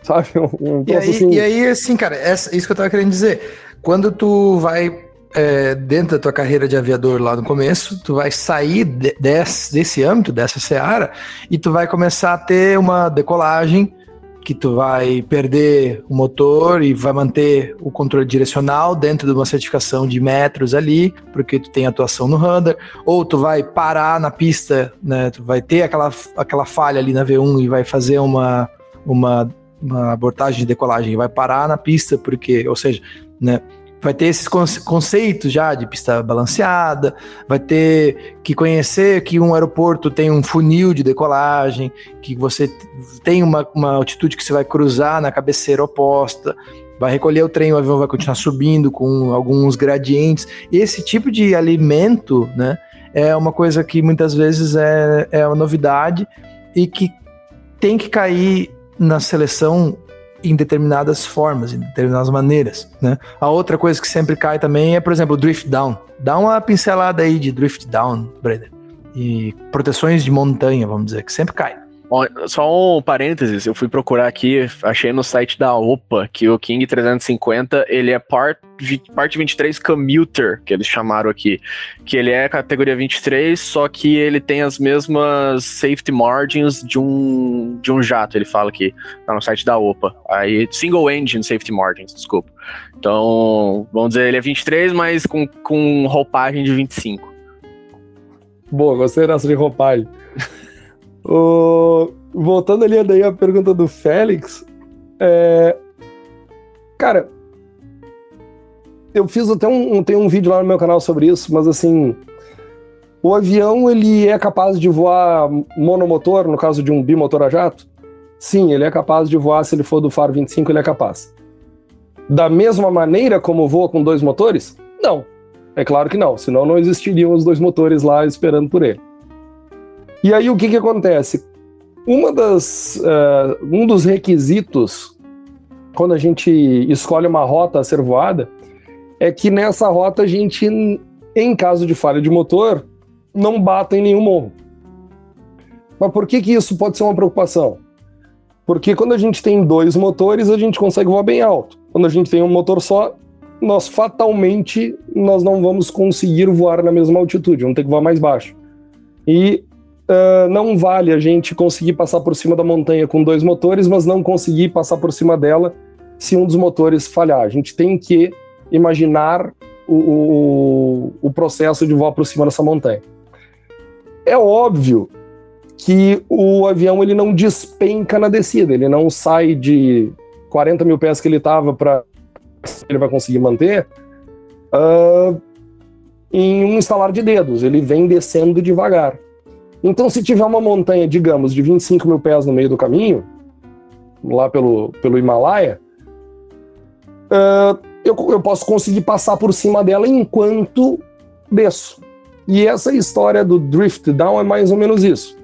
Sabe? Um, e, aí, assim... e aí, assim, cara, essa, isso que eu tava querendo dizer. Quando tu vai é, dentro da tua carreira de aviador lá no começo, tu vai sair de, desse, desse âmbito, dessa seara, e tu vai começar a ter uma decolagem que tu vai perder o motor e vai manter o controle direcional dentro de uma certificação de metros ali, porque tu tem atuação no radar, ou tu vai parar na pista, né, tu vai ter aquela, aquela falha ali na V1 e vai fazer uma, uma, uma abortagem de decolagem, vai parar na pista, porque, ou seja, né, vai ter esses conceitos já de pista balanceada, vai ter que conhecer que um aeroporto tem um funil de decolagem, que você tem uma, uma altitude que você vai cruzar na cabeceira oposta, vai recolher o trem, o avião vai continuar subindo com alguns gradientes. Esse tipo de alimento, né, é uma coisa que muitas vezes é, é uma novidade e que tem que cair na seleção em determinadas formas, em determinadas maneiras, né? A outra coisa que sempre cai também é, por exemplo, drift down. Dá uma pincelada aí de drift down, Breder. E proteções de montanha, vamos dizer, que sempre cai. Só um parênteses, eu fui procurar aqui, achei no site da OPA que o King 350 ele é part, parte 23 commuter, que eles chamaram aqui. Que ele é categoria 23, só que ele tem as mesmas safety margins de um, de um jato, ele fala aqui, tá no site da OPA. Aí, single engine safety margins, desculpa. Então, vamos dizer, ele é 23, mas com, com roupagem de 25. Boa, gostei dessa de roupagem. O... Voltando ali daí a pergunta do Félix, é... cara, eu fiz até um, tem um vídeo lá no meu canal sobre isso, mas assim, o avião ele é capaz de voar monomotor, no caso de um bimotor a jato? Sim, ele é capaz de voar, se ele for do Faro 25, ele é capaz. Da mesma maneira como voa com dois motores? Não. É claro que não, senão não existiriam os dois motores lá esperando por ele. E aí o que, que acontece? Uma das, uh, um dos requisitos quando a gente escolhe uma rota a ser voada é que nessa rota a gente, em caso de falha de motor, não bata em nenhum morro. Mas por que, que isso pode ser uma preocupação? Porque quando a gente tem dois motores, a gente consegue voar bem alto. Quando a gente tem um motor só, nós fatalmente nós não vamos conseguir voar na mesma altitude, vamos ter que voar mais baixo. E uh, não vale a gente conseguir passar por cima da montanha com dois motores, mas não conseguir passar por cima dela se um dos motores falhar. A gente tem que imaginar o, o, o processo de voar por cima dessa montanha. É óbvio que o avião ele não despenca na descida, ele não sai de 40 mil pés que ele estava para ele vai conseguir manter uh, em um instalar de dedos, ele vem descendo devagar. Então, se tiver uma montanha, digamos, de 25 mil pés no meio do caminho, lá pelo, pelo Himalaia, uh, eu, eu posso conseguir passar por cima dela enquanto desço. E essa história do drift down é mais ou menos isso.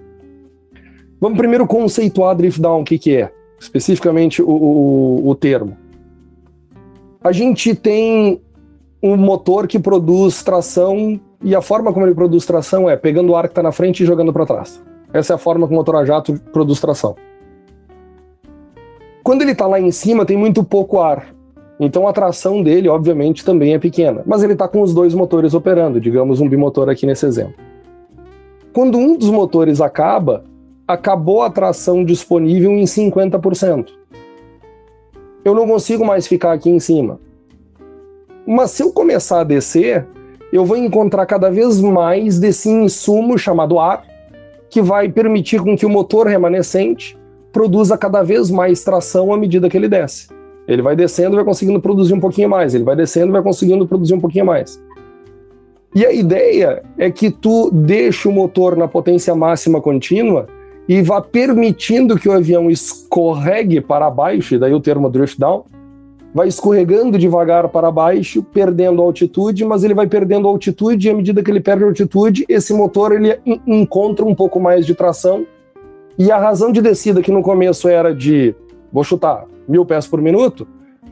Vamos primeiro conceituar drift down, o que, que é, especificamente o, o, o termo. A gente tem um motor que produz tração e a forma como ele produz tração é pegando o ar que está na frente e jogando para trás. Essa é a forma que o motor a jato produz tração. Quando ele está lá em cima, tem muito pouco ar. Então a tração dele, obviamente, também é pequena. Mas ele está com os dois motores operando, digamos um bimotor aqui nesse exemplo. Quando um dos motores acaba, acabou a tração disponível em 50%. Eu não consigo mais ficar aqui em cima. Mas se eu começar a descer, eu vou encontrar cada vez mais desse insumo chamado ar, que vai permitir com que o motor remanescente produza cada vez mais tração à medida que ele desce. Ele vai descendo e vai conseguindo produzir um pouquinho mais, ele vai descendo e vai conseguindo produzir um pouquinho mais. E a ideia é que tu deixe o motor na potência máxima contínua e vá permitindo que o avião escorregue para baixo, e daí o termo drift down, vai escorregando devagar para baixo, perdendo altitude, mas ele vai perdendo altitude e à medida que ele perde altitude, esse motor ele encontra um pouco mais de tração. E a razão de descida que no começo era de, vou chutar, mil pés por minuto,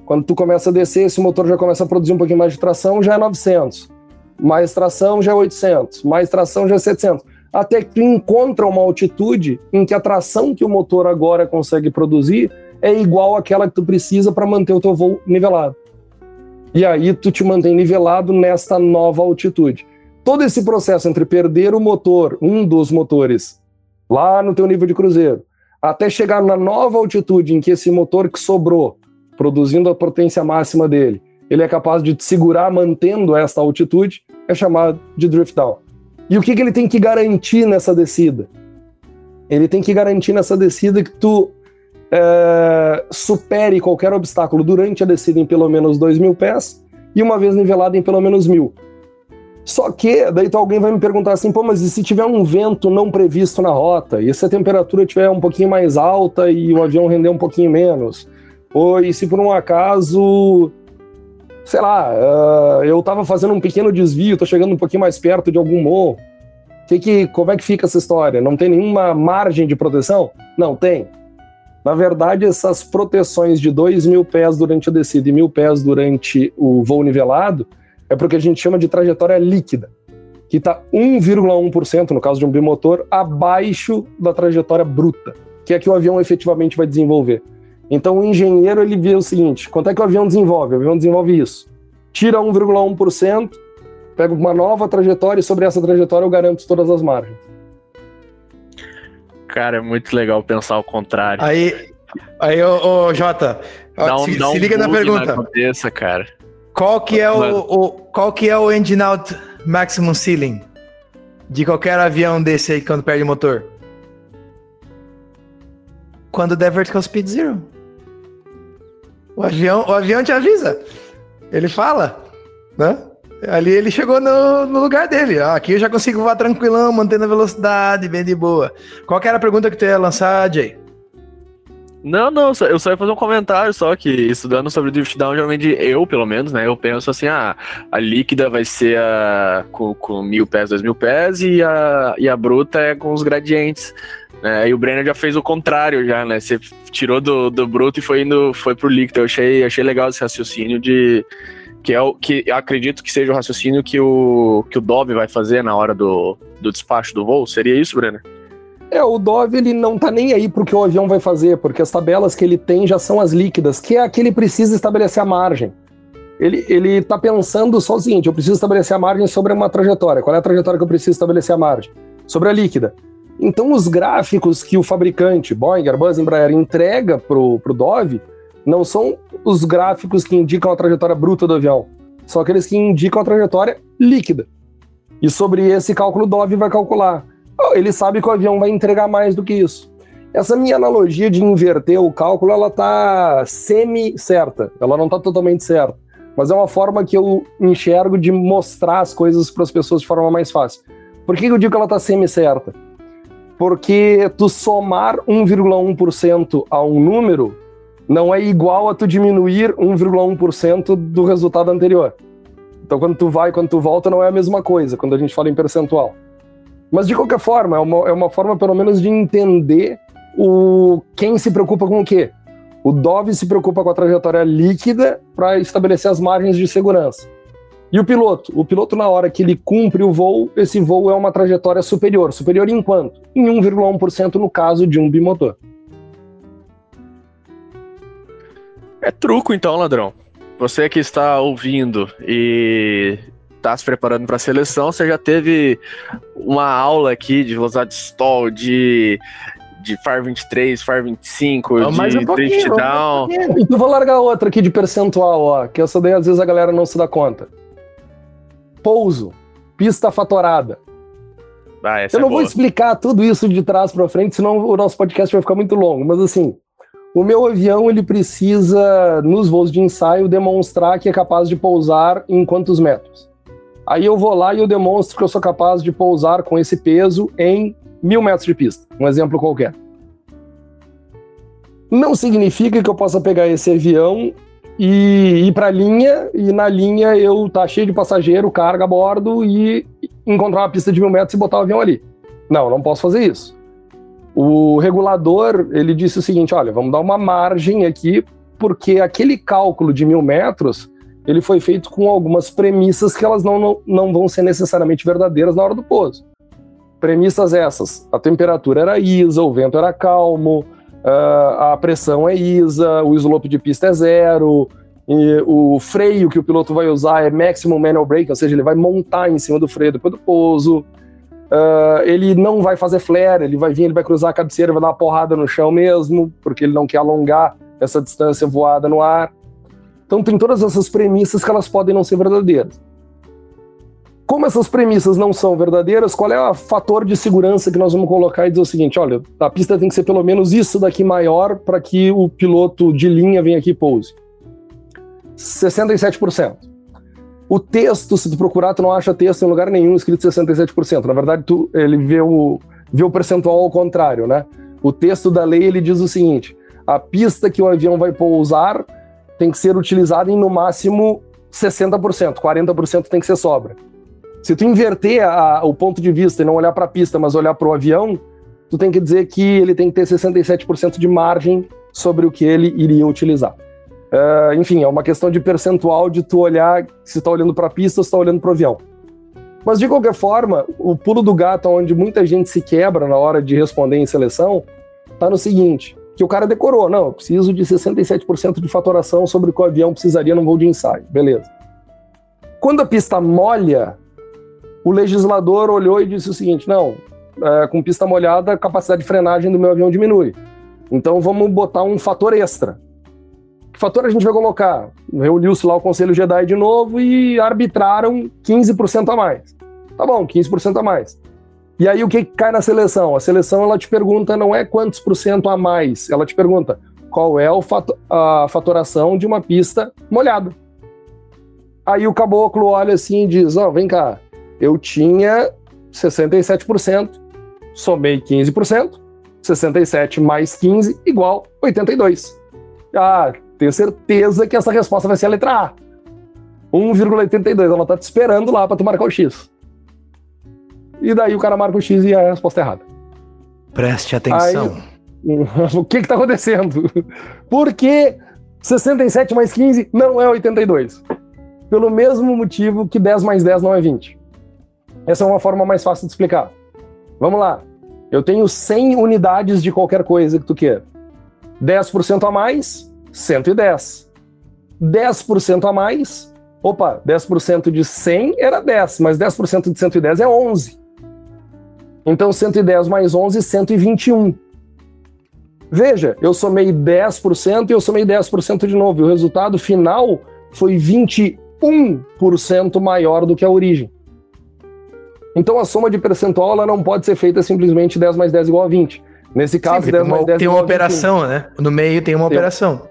quando tu começa a descer, esse motor já começa a produzir um pouquinho mais de tração, já é 900. Mais tração já é 800, mais tração já é 700. Até que tu encontra uma altitude em que a tração que o motor agora consegue produzir é igual àquela que tu precisa para manter o teu voo nivelado. E aí tu te mantém nivelado nesta nova altitude. Todo esse processo entre perder o motor, um dos motores, lá no teu nível de cruzeiro, até chegar na nova altitude em que esse motor que sobrou, produzindo a potência máxima dele, ele é capaz de te segurar mantendo esta altitude, é chamado de drift down. E o que, que ele tem que garantir nessa descida? Ele tem que garantir nessa descida que tu é, supere qualquer obstáculo durante a descida em pelo menos 2 mil pés e uma vez nivelada em pelo menos mil. Só que, daí então alguém vai me perguntar assim, pô, mas e se tiver um vento não previsto na rota? E se a temperatura estiver um pouquinho mais alta e o avião render um pouquinho menos? Ou e se por um acaso, sei lá, uh, eu tava fazendo um pequeno desvio, tô chegando um pouquinho mais perto de algum morro. Que que, como é que fica essa história? Não tem nenhuma margem de proteção? Não, tem. Na verdade, essas proteções de 2 mil pés durante a descida e mil pés durante o voo nivelado é porque a gente chama de trajetória líquida, que está 1,1%, no caso de um bimotor, abaixo da trajetória bruta, que é que o avião efetivamente vai desenvolver. Então o engenheiro ele vê o seguinte: quanto é que o avião desenvolve? O avião desenvolve isso. Tira 1,1%, pega uma nova trajetória e sobre essa trajetória eu garanto todas as margens. Cara, é muito legal pensar o contrário. Aí, aí ô, ô Jota, dá um, se, dá um se liga na pergunta. Na cabeça, cara. Qual que é o, o, qual que é o engine out maximum ceiling de qualquer avião desse aí quando perde o motor? Quando der vertical speed zero. O avião, o avião te avisa. Ele fala, né? Ali ele chegou no, no lugar dele. Ah, aqui eu já consigo voar tranquilão, mantendo a velocidade, bem de boa. Qual que era a pergunta que tu ia lançar, Jay? Não, não, eu só ia fazer um comentário só que estudando sobre drift down, geralmente eu, pelo menos, né, eu penso assim, ah, a líquida vai ser a, com, com mil pés, dois mil pés e a, e a bruta é com os gradientes. É, e o Brenner já fez o contrário já, né? Você tirou do, do bruto e foi indo, foi pro líquido. Eu achei, achei legal esse raciocínio de que é o que acredito que seja o raciocínio que o, que o Dove vai fazer na hora do, do despacho do voo. Seria isso, Brenner? É, o Dove ele não tá nem aí pro que o avião vai fazer, porque as tabelas que ele tem já são as líquidas, que é a que ele precisa estabelecer a margem. Ele, ele tá pensando só o seguinte: eu preciso estabelecer a margem sobre uma trajetória. Qual é a trajetória que eu preciso estabelecer a margem? Sobre a líquida. Então, os gráficos que o fabricante, Boeing, Airbus, Embraer, entrega pro, pro Dove não são os gráficos que indicam a trajetória bruta do avião, são aqueles que indicam a trajetória líquida. E sobre esse cálculo, o Dove vai calcular. Ele sabe que o avião vai entregar mais do que isso. Essa minha analogia de inverter o cálculo, ela tá semi-certa, ela não tá totalmente certa, mas é uma forma que eu enxergo de mostrar as coisas para as pessoas de forma mais fácil. Por que eu digo que ela tá semi-certa? Porque tu somar 1,1% a um número não é igual a tu diminuir 1,1% do resultado anterior. Então, quando tu vai, quando tu volta, não é a mesma coisa, quando a gente fala em percentual. Mas, de qualquer forma, é uma, é uma forma, pelo menos, de entender o quem se preocupa com o quê. O Dove se preocupa com a trajetória líquida para estabelecer as margens de segurança. E o piloto? O piloto, na hora que ele cumpre o voo, esse voo é uma trajetória superior. Superior em quanto? Em 1,1% no caso de um bimotor. É truco então, ladrão. Você que está ouvindo e está se preparando para a seleção, você já teve uma aula aqui de velocidade stall, de de FAR 23, FAR 25, não, de um drift down. Um então vou largar outra aqui de percentual, ó, que essa daí às vezes a galera não se dá conta. Pouso, pista fatorada. Ah, Eu não é vou explicar tudo isso de trás para frente, senão o nosso podcast vai ficar muito longo, mas assim, o meu avião ele precisa, nos voos de ensaio, demonstrar que é capaz de pousar em quantos metros. Aí eu vou lá e eu demonstro que eu sou capaz de pousar com esse peso em mil metros de pista. Um exemplo qualquer. Não significa que eu possa pegar esse avião e ir para a linha e na linha eu tá cheio de passageiro, carga a bordo e encontrar uma pista de mil metros e botar o avião ali. Não, não posso fazer isso. O regulador ele disse o seguinte: olha, vamos dar uma margem aqui, porque aquele cálculo de mil metros ele foi feito com algumas premissas que elas não, não, não vão ser necessariamente verdadeiras na hora do pouso. Premissas essas: a temperatura era ISA, o vento era calmo, a pressão é ISA, o slope de pista é zero, o freio que o piloto vai usar é maximum manual brake, ou seja, ele vai montar em cima do freio depois do pouso. Uh, ele não vai fazer flare, ele vai vir, ele vai cruzar a cabeceira, vai dar uma porrada no chão mesmo, porque ele não quer alongar essa distância voada no ar. Então tem todas essas premissas que elas podem não ser verdadeiras. Como essas premissas não são verdadeiras, qual é o fator de segurança que nós vamos colocar e dizer o seguinte: olha, a pista tem que ser pelo menos isso daqui maior para que o piloto de linha venha aqui e pouse? 67%. O texto, se tu procurar, tu não acha texto em lugar nenhum escrito 67%. Na verdade, tu, ele vê o, vê o percentual ao contrário, né? O texto da lei, ele diz o seguinte, a pista que o avião vai pousar tem que ser utilizada em no máximo 60%, 40% tem que ser sobra. Se tu inverter a, o ponto de vista e não olhar para a pista, mas olhar para o avião, tu tem que dizer que ele tem que ter 67% de margem sobre o que ele iria utilizar. Uh, enfim, é uma questão de percentual de tu olhar se está olhando para a pista ou se está olhando para o avião. Mas de qualquer forma, o pulo do gato onde muita gente se quebra na hora de responder em seleção está no seguinte: que o cara decorou, não, eu preciso de 67% de fatoração sobre o que o avião precisaria num voo de ensaio. Beleza. Quando a pista molha, o legislador olhou e disse o seguinte: não, é, com pista molhada, a capacidade de frenagem do meu avião diminui. Então vamos botar um fator extra. Que fator a gente vai colocar? Reuniu-se lá o Conselho Jedi de novo e arbitraram 15% a mais. Tá bom, 15% a mais. E aí o que cai na seleção? A seleção ela te pergunta não é quantos por cento a mais, ela te pergunta qual é fato, a fatoração de uma pista molhada. Aí o caboclo olha assim e diz: Ó, oh, vem cá, eu tinha 67%, somei 15%, 67 mais 15 igual 82. Ah, tenho certeza que essa resposta vai ser a letra A. 1,82. Ela tá te esperando lá para tu marcar o X. E daí o cara marca o X e a resposta é errada. Preste atenção. Aí, o que que tá acontecendo? Por que 67 mais 15 não é 82? Pelo mesmo motivo que 10 mais 10 não é 20. Essa é uma forma mais fácil de explicar. Vamos lá. Eu tenho 100 unidades de qualquer coisa que tu queira. 10% a mais, 110. 10% a mais, opa, 10% de 100 era 10, mas 10% de 110 é 11. Então 110 mais 11, 121. Veja, eu somei 10% e eu somei 10% de novo. E o resultado final foi 21% maior do que a origem. Então a soma de percentual ela não pode ser feita simplesmente 10 mais 10 igual a 20. Nesse caso, Sim, 10 mais 10 Tem uma operação, né? No meio tem uma tem, operação.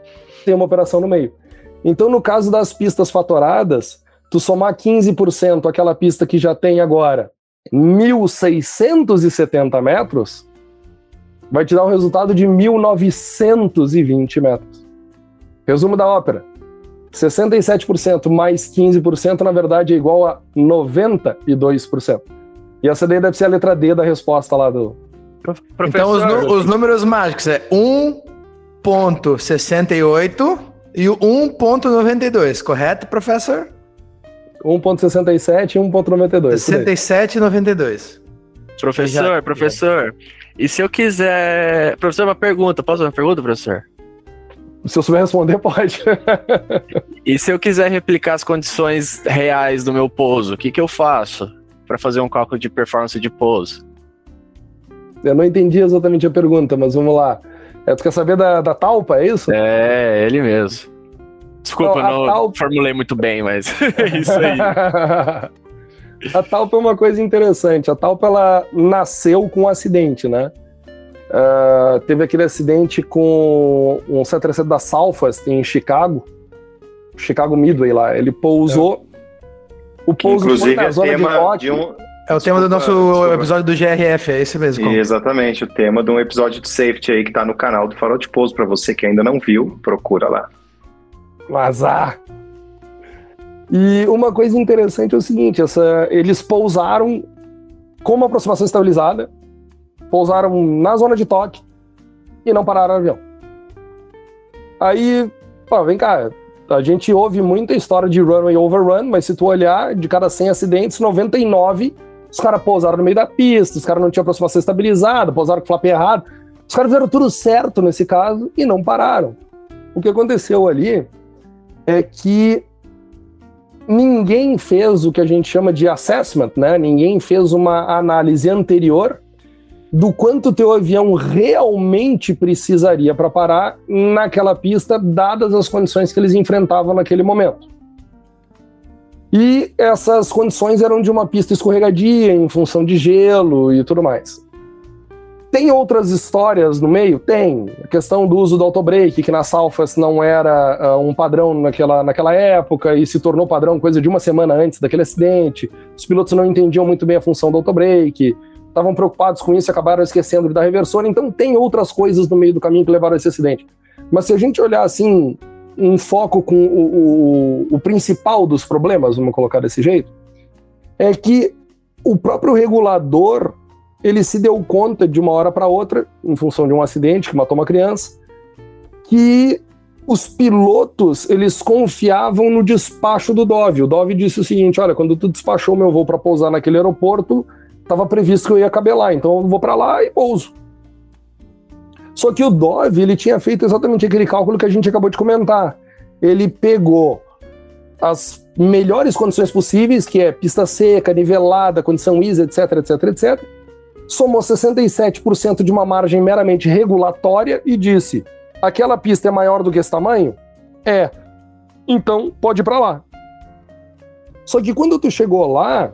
Tem uma operação no meio. Então, no caso das pistas fatoradas, tu somar 15% aquela pista que já tem agora 1.670 metros, vai te dar um resultado de 1.920 metros. Resumo da ópera. 67% mais 15%, na verdade, é igual a 92%. E essa daí deve ser a letra D da resposta lá do. Professor. Então, os, os números mágicos é 1,68 e o 1,92, correto, professor? 1.67 e 1.92. 67 e 92. Professor, Já... professor, e se eu quiser... Professor, uma pergunta, posso fazer uma pergunta, professor? Se eu souber responder, pode. e se eu quiser replicar as condições reais do meu pouso, o que, que eu faço para fazer um cálculo de performance de pouso? Eu não entendi exatamente a pergunta, mas vamos lá. É, tu quer saber da, da talpa, é isso? É, ele mesmo. Desculpa, não, não talpa... formulei muito bem, mas é isso aí. a talpa é uma coisa interessante. A talpa ela nasceu com um acidente, né? Uh, teve aquele acidente com um 737 da Southwest em Chicago, Chicago Midway lá. Ele pousou. É. O pouso foi na é zona de rock. De um... É o tema do nosso desculpa. episódio do GRF, é esse mesmo. Como? Exatamente, o tema de um episódio de safety aí que tá no canal do Farol de Pouso. Para você que ainda não viu, procura lá. Azar. E uma coisa interessante é o seguinte: essa, eles pousaram com uma aproximação estabilizada, pousaram na zona de toque e não pararam o avião. Aí, pô, vem cá, a gente ouve muita história de runway overrun, mas se tu olhar, de cada 100 acidentes, 99 os caras pousaram no meio da pista, os caras não tinham aproximação estabilizada, pousaram com o flap errado. Os caras fizeram tudo certo nesse caso e não pararam. O que aconteceu ali é que ninguém fez o que a gente chama de assessment, né? Ninguém fez uma análise anterior do quanto teu avião realmente precisaria para parar naquela pista, dadas as condições que eles enfrentavam naquele momento. E essas condições eram de uma pista escorregadia, em função de gelo e tudo mais. Tem outras histórias no meio? Tem. A questão do uso do autobreak, que na Southwest não era uh, um padrão naquela, naquela época e se tornou padrão coisa de uma semana antes daquele acidente. Os pilotos não entendiam muito bem a função do autobreak estavam preocupados com isso e acabaram esquecendo de dar reversor. Então tem outras coisas no meio do caminho que levaram a esse acidente. Mas se a gente olhar assim, um foco com o, o, o principal dos problemas, vamos colocar desse jeito, é que o próprio regulador ele se deu conta de uma hora para outra, em função de um acidente que matou uma criança, que os pilotos eles confiavam no despacho do Dove. O Dove disse o seguinte: olha, quando tu despachou meu voo para pousar naquele aeroporto, estava previsto que eu ia cabelar, então eu vou para lá e pouso. Só que o Dove ele tinha feito exatamente aquele cálculo que a gente acabou de comentar. Ele pegou as melhores condições possíveis, que é pista seca, nivelada, condição ISA, etc, etc, etc. Somou 67% de uma margem meramente regulatória e disse: aquela pista é maior do que esse tamanho? É. Então pode ir para lá. Só que quando tu chegou lá,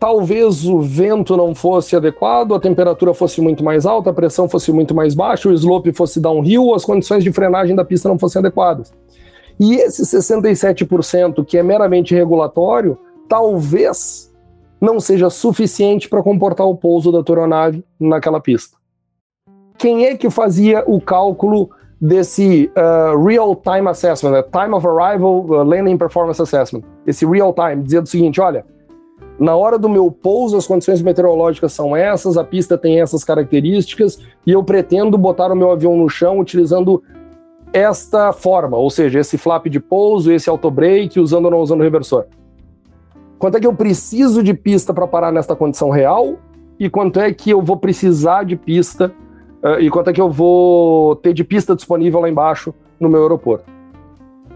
talvez o vento não fosse adequado, a temperatura fosse muito mais alta, a pressão fosse muito mais baixa, o slope fosse downhill, as condições de frenagem da pista não fossem adequadas. E esse 67% que é meramente regulatório, talvez não seja suficiente para comportar o pouso da tua aeronave naquela pista. Quem é que fazia o cálculo desse uh, real-time assessment, né? time of arrival uh, landing performance assessment, esse real-time, dizendo o seguinte, olha, na hora do meu pouso as condições meteorológicas são essas, a pista tem essas características e eu pretendo botar o meu avião no chão utilizando esta forma, ou seja, esse flap de pouso, esse auto-brake, usando ou não usando o reversor. Quanto é que eu preciso de pista para parar nesta condição real e quanto é que eu vou precisar de pista Uh, e quanto é que eu vou ter de pista disponível lá embaixo no meu aeroporto.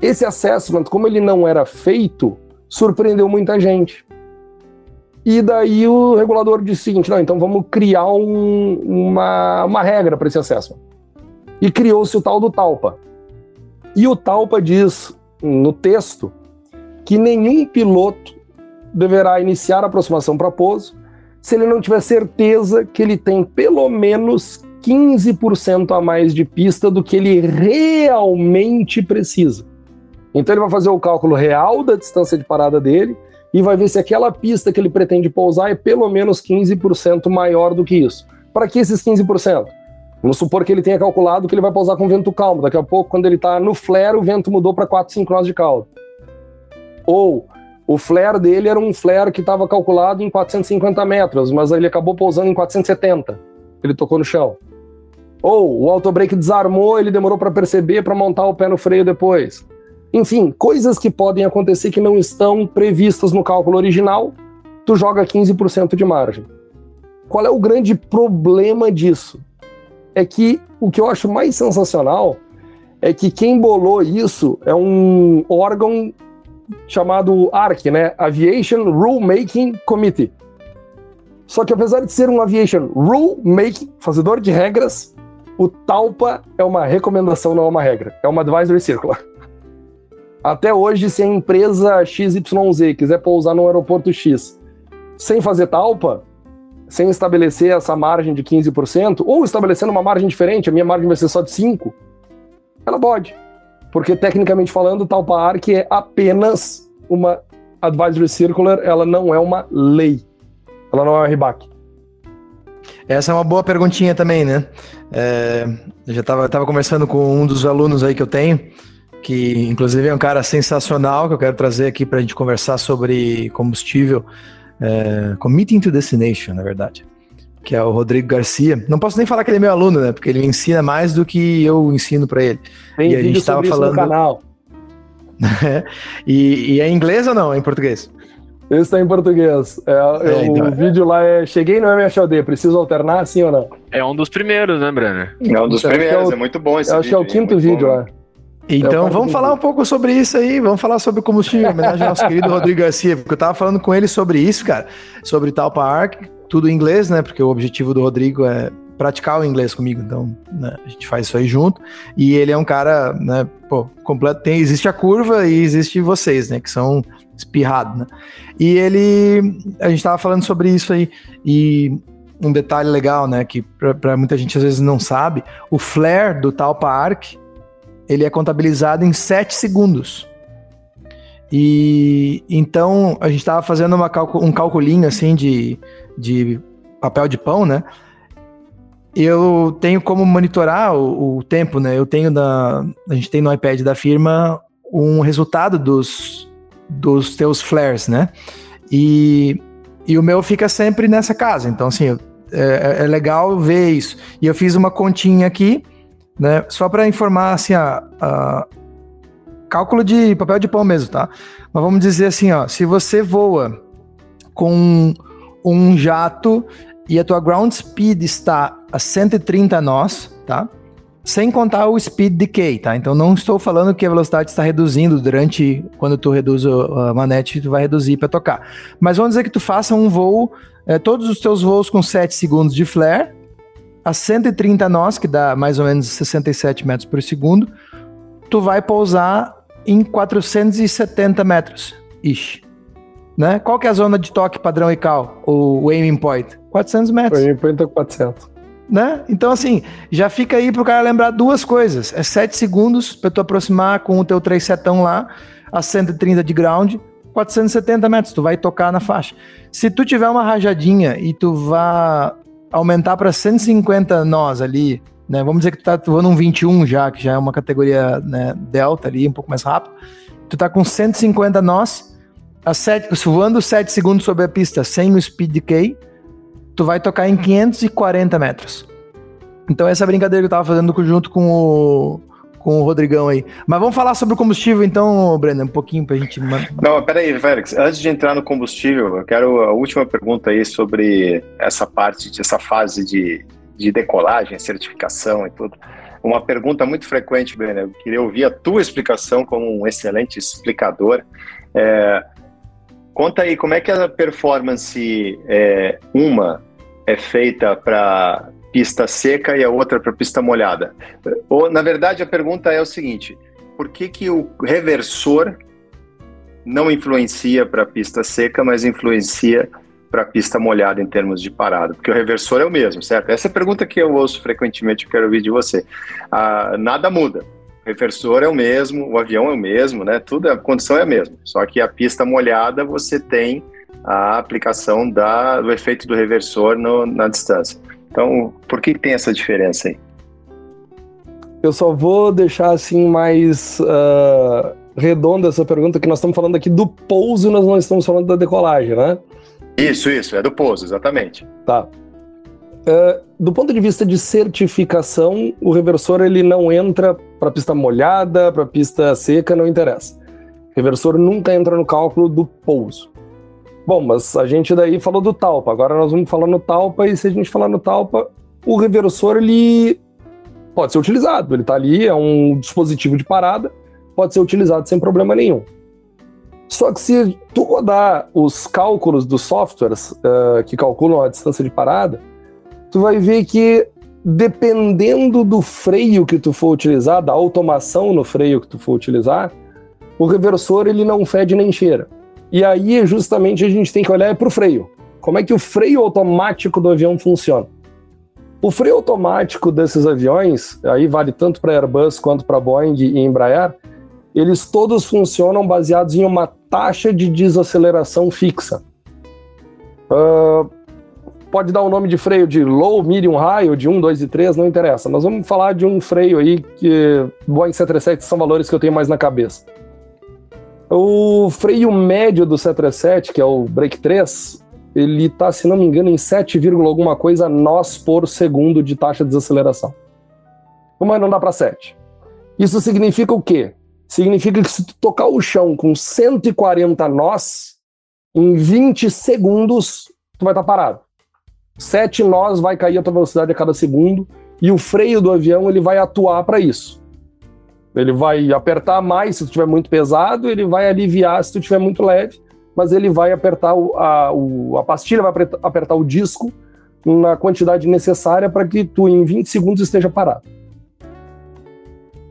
Esse assessment, como ele não era feito, surpreendeu muita gente. E daí o regulador disse o seguinte: não, então vamos criar um, uma, uma regra para esse assessment. E criou-se o tal do TALPA. E o TALPA diz no texto que nenhum piloto deverá iniciar a aproximação para pouso se ele não tiver certeza que ele tem pelo menos 15% a mais de pista do que ele realmente precisa. Então ele vai fazer o cálculo real da distância de parada dele e vai ver se aquela pista que ele pretende pousar é pelo menos 15% maior do que isso. Para que esses 15%? Vamos supor que ele tenha calculado que ele vai pousar com vento calmo. Daqui a pouco, quando ele está no flare, o vento mudou para 4, 5 nós de caldo. Ou o flare dele era um flare que estava calculado em 450 metros, mas ele acabou pousando em 470. Ele tocou no chão. Ou o autobreak desarmou, ele demorou para perceber para montar o pé no freio depois. Enfim, coisas que podem acontecer que não estão previstas no cálculo original, tu joga 15% de margem. Qual é o grande problema disso? É que o que eu acho mais sensacional é que quem bolou isso é um órgão chamado ARC, né? Aviation Rulemaking Committee. Só que apesar de ser um Aviation Rulemaking, fazedor de regras, o TALPA é uma recomendação, não é uma regra. É uma advisory circular. Até hoje, se a empresa XYZ quiser pousar no aeroporto X sem fazer talpa, sem estabelecer essa margem de 15%, ou estabelecendo uma margem diferente, a minha margem vai ser só de 5%, ela pode. Porque, tecnicamente falando, talpa ARC é apenas uma advisory circular, ela não é uma lei. Ela não é uma RBAC. Essa é uma boa perguntinha também, né? É, eu já estava tava conversando com um dos alunos aí que eu tenho, que inclusive é um cara sensacional, que eu quero trazer aqui para a gente conversar sobre combustível, é, Committing to Destination, na verdade, que é o Rodrigo Garcia. Não posso nem falar que ele é meu aluno, né? Porque ele me ensina mais do que eu ensino para ele. Tem e a gente estava falando. no canal. e, e é em inglês ou não? É em português? Esse está em português. É, é, o então, é. vídeo lá é Cheguei no MHD, preciso alternar, sim ou não? É um dos primeiros, né, Brenner? É um dos então, primeiros, é, o, é, muito bom esse acho vídeo. Acho que é o quinto vídeo lá. Então vamos falar um pouco sobre isso aí, vamos falar sobre combustível, em homenagem ao nosso querido Rodrigo Garcia, porque eu tava falando com ele sobre isso, cara, sobre Talpa Arc, tudo em inglês, né, porque o objetivo do Rodrigo é praticar o inglês comigo, então né, a gente faz isso aí junto. E ele é um cara, né, pô, completo. Tem, existe a curva e existe vocês, né, que são espirrados, né? E ele, a gente tava falando sobre isso aí e um detalhe legal, né, que para muita gente às vezes não sabe, o flare do Talpa Arc ele é contabilizado em 7 segundos. E então a gente estava fazendo um calculinho assim de, de papel de pão, né? eu tenho como monitorar o, o, tempo, né? Eu tenho da. A gente tem no iPad da firma um resultado dos, dos teus flares, né? E, e o meu fica sempre nessa casa. Então, assim, é, é legal ver isso. E eu fiz uma continha aqui, né? Só para informar, assim, a, a, cálculo de papel de pão mesmo, tá? Mas vamos dizer assim, ó, se você voa com um jato e a tua ground speed está a 130 nós, tá? Sem contar o speed decay, tá? Então não estou falando que a velocidade está reduzindo durante quando tu reduz a manete, tu vai reduzir para tocar. Mas vamos dizer que tu faça um voo, é, todos os teus voos com 7 segundos de flare, a 130 nós, que dá mais ou menos 67 metros por segundo, tu vai pousar em 470 metros, ish. Né? Qual que é a zona de toque padrão ICAO, o aiming point? 400 metros. O aiming point é 400. Né? Então, assim, já fica aí pro cara lembrar duas coisas. É 7 segundos para tu aproximar com o teu 3 setão lá, a 130 de ground, 470 metros, tu vai tocar na faixa. Se tu tiver uma rajadinha e tu vá aumentar para 150 nós ali, né? Vamos dizer que tu tá voando um 21 já, que já é uma categoria né, delta ali, um pouco mais rápido. Tu tá com 150 nós, a sete, voando 7 segundos sobre a pista sem o speed decay, tu vai tocar em 540 metros. Então essa brincadeira que eu tava fazendo junto com o, com o Rodrigão aí. Mas vamos falar sobre o combustível então, Breno, um pouquinho pra gente... Não, peraí, Félix, antes de entrar no combustível, eu quero a última pergunta aí sobre essa parte, essa fase de, de decolagem, certificação e tudo. Uma pergunta muito frequente, Breno, eu queria ouvir a tua explicação como um excelente explicador. É, Conta aí, como é que a performance, é, uma é feita para pista seca e a outra para pista molhada? Ou, na verdade, a pergunta é o seguinte, por que, que o reversor não influencia para a pista seca, mas influencia para a pista molhada em termos de parada? Porque o reversor é o mesmo, certo? Essa é a pergunta que eu ouço frequentemente, eu quero ouvir de você. Ah, nada muda o reversor é o mesmo, o avião é o mesmo, né? Tudo, a condição é a mesma. Só que a pista molhada você tem a aplicação da, do efeito do reversor no, na distância. Então, por que tem essa diferença aí? Eu só vou deixar assim mais uh, redonda essa pergunta, que nós estamos falando aqui do pouso, nós não estamos falando da decolagem, né? Isso, isso, é do pouso, exatamente. Tá. Uh, do ponto de vista de certificação, o reversor ele não entra para pista molhada, para pista seca, não interessa. O reversor nunca entra no cálculo do pouso. Bom, mas a gente daí falou do talpa. Agora nós vamos falar no talpa e se a gente falar no talpa, o reversor ele pode ser utilizado. Ele está ali, é um dispositivo de parada, pode ser utilizado sem problema nenhum. Só que se tu rodar os cálculos dos softwares uh, que calculam a distância de parada, tu vai ver que dependendo do freio que tu for utilizar, da automação no freio que tu for utilizar, o reversor ele não fede nem cheira. E aí justamente a gente tem que olhar para o freio. Como é que o freio automático do avião funciona? O freio automático desses aviões, aí vale tanto para Airbus quanto para Boeing e Embraer, eles todos funcionam baseados em uma taxa de desaceleração fixa. Uh, pode dar o um nome de freio de low, medium, high, ou de 1, 2 e 3, não interessa. Nós vamos falar de um freio aí que Boeing 737 são valores que eu tenho mais na cabeça. O freio médio do 737, que é o Break 3, ele está, se não me engano, em 7, alguma coisa nós por segundo de taxa de desaceleração. Como não dá para 7? Isso significa o quê? Significa que se tu tocar o chão com 140 nós, em 20 segundos tu vai estar tá parado. Sete nós vai cair a tua velocidade a cada segundo e o freio do avião ele vai atuar para isso. Ele vai apertar mais se tu estiver muito pesado, ele vai aliviar se tu estiver muito leve, mas ele vai apertar o, a, o, a pastilha vai apertar o disco na quantidade necessária para que tu em 20 segundos esteja parado.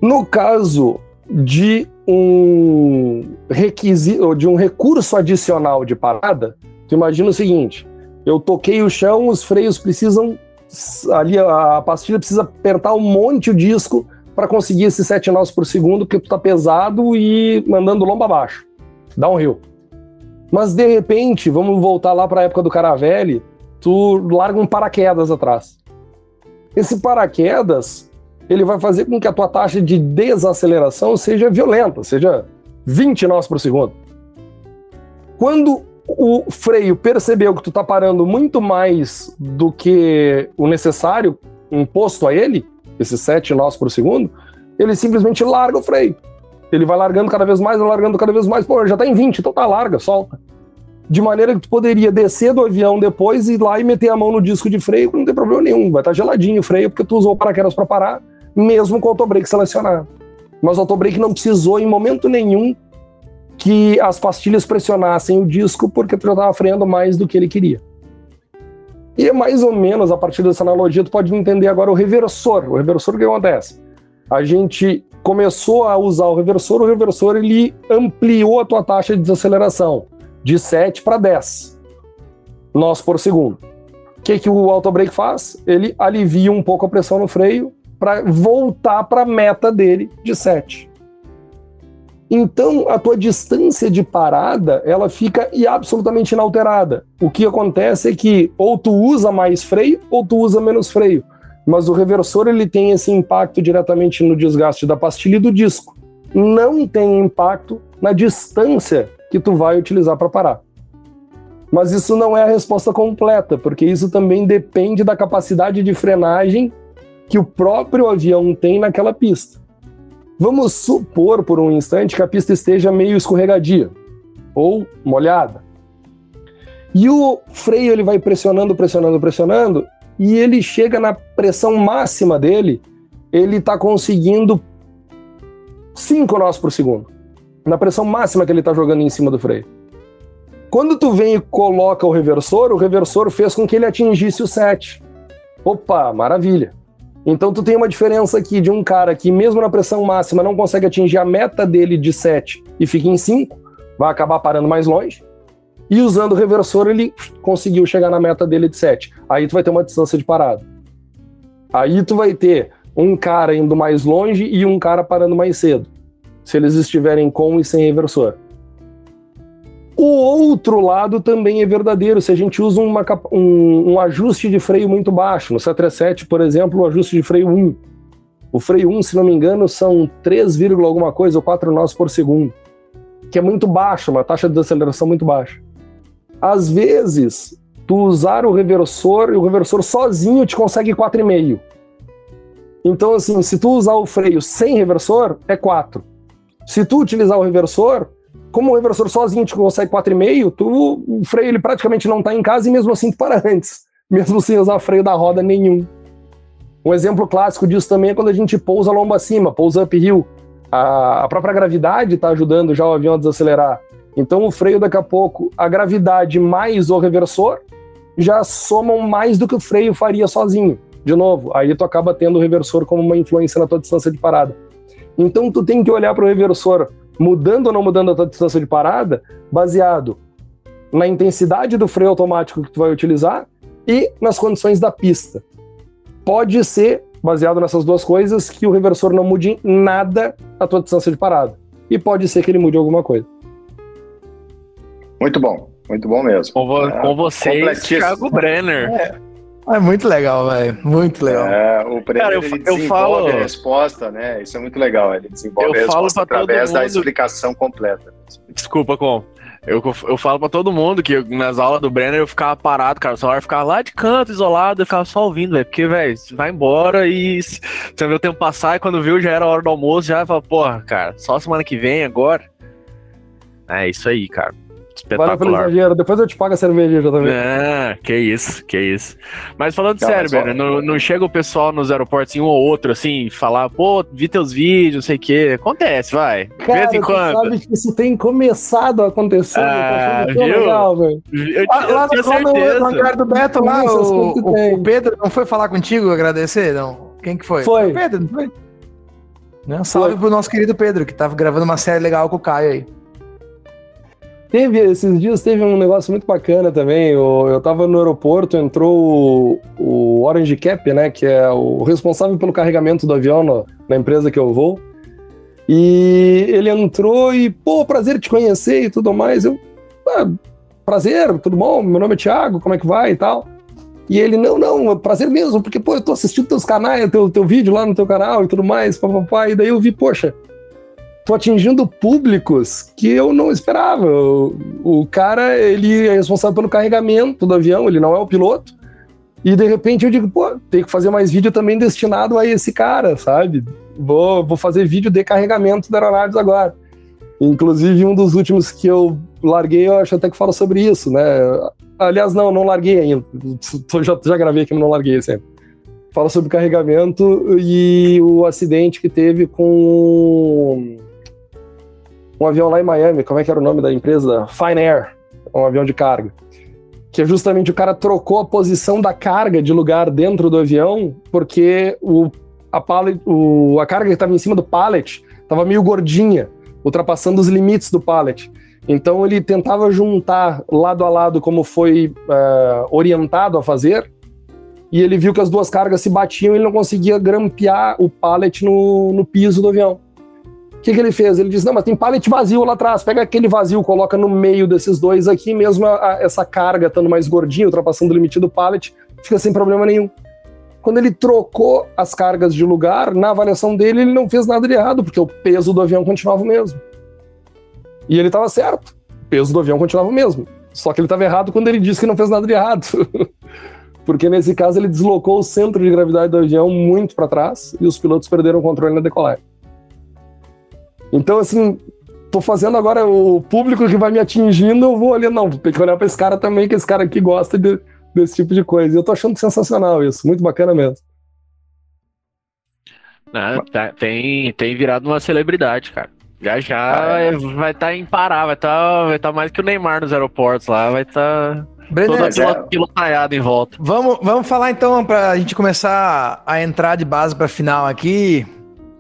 No caso de um requisito, de um recurso adicional de parada, tu imagina o seguinte: eu toquei o chão, os freios precisam. Ali a pastilha precisa apertar um monte o disco para conseguir esses 7 nós por segundo, porque tu tá pesado e mandando lomba abaixo. Dá um rio. Mas de repente, vamos voltar lá para a época do Caravelle, tu larga um paraquedas atrás. Esse paraquedas, ele vai fazer com que a tua taxa de desaceleração seja violenta, seja 20 nós por segundo. Quando o freio percebeu que tu tá parando muito mais do que o necessário imposto a ele, esses 7 nós por segundo, ele simplesmente larga o freio. Ele vai largando cada vez mais, largando cada vez mais. Pô, já tá em 20, então tá larga, solta. De maneira que tu poderia descer do avião depois e ir lá e meter a mão no disco de freio, não tem problema nenhum. Vai estar tá geladinho o freio, porque tu usou o paraquedas para parar, mesmo com o autobrake selecionado. Mas o autobrake não precisou em momento nenhum que as pastilhas pressionassem o disco, porque tu já estava freando mais do que ele queria. E é mais ou menos, a partir dessa analogia, tu pode entender agora o reversor. O reversor, o que acontece? A gente começou a usar o reversor, o reversor ele ampliou a tua taxa de desaceleração de 7 para 10 nós por segundo. O que, que o autobrake faz? Ele alivia um pouco a pressão no freio para voltar para a meta dele de 7. Então, a tua distância de parada, ela fica absolutamente inalterada. O que acontece é que ou tu usa mais freio ou tu usa menos freio. Mas o reversor ele tem esse impacto diretamente no desgaste da pastilha e do disco. Não tem impacto na distância que tu vai utilizar para parar. Mas isso não é a resposta completa, porque isso também depende da capacidade de frenagem que o próprio avião tem naquela pista. Vamos supor por um instante que a pista esteja meio escorregadia ou molhada. E o freio ele vai pressionando, pressionando, pressionando, e ele chega na pressão máxima dele, ele está conseguindo 5 nós por segundo. Na pressão máxima que ele está jogando em cima do freio. Quando tu vem e coloca o reversor, o reversor fez com que ele atingisse o 7. Opa, maravilha. Então tu tem uma diferença aqui de um cara que mesmo na pressão máxima não consegue atingir a meta dele de 7 e fica em 5, vai acabar parando mais longe. E usando o reversor ele conseguiu chegar na meta dele de 7. Aí tu vai ter uma distância de parada. Aí tu vai ter um cara indo mais longe e um cara parando mais cedo. Se eles estiverem com e sem reversor. O outro lado também é verdadeiro, se a gente usa uma, um, um, ajuste de freio muito baixo. No 737, por exemplo, o ajuste de freio 1. O freio 1, se não me engano, são 3, alguma coisa, ou 4 nós por segundo. Que é muito baixo, uma taxa de aceleração muito baixa. Às vezes, tu usar o reversor e o reversor sozinho te consegue 4,5. Então, assim, se tu usar o freio sem reversor, é 4. Se tu utilizar o reversor, como o reversor sozinho te consegue 4,5, tu, o freio ele praticamente não está em casa e mesmo assim tu para antes, mesmo sem usar freio da roda nenhum. Um exemplo clássico disso também é quando a gente pousa lombo acima, pousa uphill. A, a própria gravidade está ajudando já o avião a desacelerar. Então o freio daqui a pouco, a gravidade mais o reversor já somam mais do que o freio faria sozinho. De novo, aí tu acaba tendo o reversor como uma influência na tua distância de parada. Então tu tem que olhar para o reversor mudando ou não mudando a tua distância de parada, baseado na intensidade do freio automático que tu vai utilizar e nas condições da pista. Pode ser, baseado nessas duas coisas, que o reversor não mude nada a tua distância de parada. E pode ser que ele mude alguma coisa. Muito bom, muito bom mesmo. Com, vo é, com vocês, Thiago Brenner. É. É muito legal, velho. Muito legal. É, o Brenner, Cara, eu, ele eu falo... a resposta, né? Isso é muito legal. Ele desenvolve eu a resposta através da explicação completa. Desculpa, com. Eu, eu falo pra todo mundo que nas aulas do Brenner eu ficava parado, cara. Só hora ficava lá de canto, isolado, eu ficava só ouvindo, velho. Porque, velho, vai embora e você vê o tempo passar e quando viu já era hora do almoço, já fala, porra, cara, só semana que vem agora. É isso aí, cara. Espetacular. Valeu pelo exagero, depois eu te pago a cerveja também. Ah, que isso, que isso. Mas falando Calma, sério, não, não chega o pessoal nos aeroportos, um ou outro, assim, falar, pô, vi teus vídeos, não sei o quê. Acontece, vai. de vez em quando. sabe que isso tem começado a acontecer. Ah, viu? legal, velho. Eu, lá, eu lá, no, no lugar do Beto, lá, o, o, o, Pedro não foi falar contigo agradecer, não? Quem que foi? Foi. O Pedro, não foi? Né? Salve foi. pro nosso querido Pedro, que tava gravando uma série legal com o Caio aí. Teve, esses dias teve um negócio muito bacana também. Eu, eu tava no aeroporto, entrou o, o Orange Cap, né? Que é o responsável pelo carregamento do avião no, na empresa que eu vou. E ele entrou e, pô, prazer te conhecer e tudo mais. Eu, ah, prazer, tudo bom? Meu nome é Thiago, como é que vai e tal? E ele, não, não, é prazer mesmo, porque, pô, eu tô assistindo teus canais, teu, teu vídeo lá no teu canal e tudo mais, papapá. E daí eu vi, poxa, tô atingindo públicos que eu não esperava. O, o, cara, ele é responsável pelo carregamento do avião, ele não é o piloto. E de repente eu digo, pô, tem que fazer mais vídeo também destinado a esse cara, sabe? Vou, vou fazer vídeo de carregamento da aeronaves agora. Inclusive, um dos últimos que eu larguei, eu acho até que fala sobre isso, né? Aliás, não, não larguei ainda. Já, já gravei aqui, mas não larguei sempre. Fala sobre carregamento e o acidente que teve com um avião lá em Miami. Como é que era o nome da empresa? Fine Air, um avião de carga. Que é justamente o cara trocou a posição da carga de lugar dentro do avião porque o, a, pallet, o, a carga que estava em cima do pallet estava meio gordinha, ultrapassando os limites do pallet. Então ele tentava juntar lado a lado como foi uh, orientado a fazer, e ele viu que as duas cargas se batiam e ele não conseguia grampear o pallet no, no piso do avião. Que, que ele fez? Ele disse: Não, mas tem pallet vazio lá atrás, pega aquele vazio, coloca no meio desses dois aqui, mesmo a, a, essa carga estando mais gordinha, ultrapassando o limite do pallet, fica sem problema nenhum. Quando ele trocou as cargas de lugar, na avaliação dele, ele não fez nada de errado, porque o peso do avião continuava o mesmo. E ele estava certo. O peso do avião continuava o mesmo. Só que ele estava errado quando ele disse que não fez nada de errado. Porque nesse caso ele deslocou o centro de gravidade do avião muito para trás e os pilotos perderam o controle na decolagem. Então, assim, tô fazendo agora o público que vai me atingindo, eu vou ali, não, tem que olhar para esse cara também, que esse cara aqui gosta de, desse tipo de coisa. E eu tô achando sensacional isso, muito bacana mesmo. Não, tá, tem, tem virado uma celebridade, cara. Já já ah, é. vai estar tá em Pará, vai estar tá, vai tá mais que o Neymar nos aeroportos lá, vai estar. Tá... Brenner, toda pilotaiada em volta. Vamos, vamos falar então, para a gente começar a entrar de base para final aqui.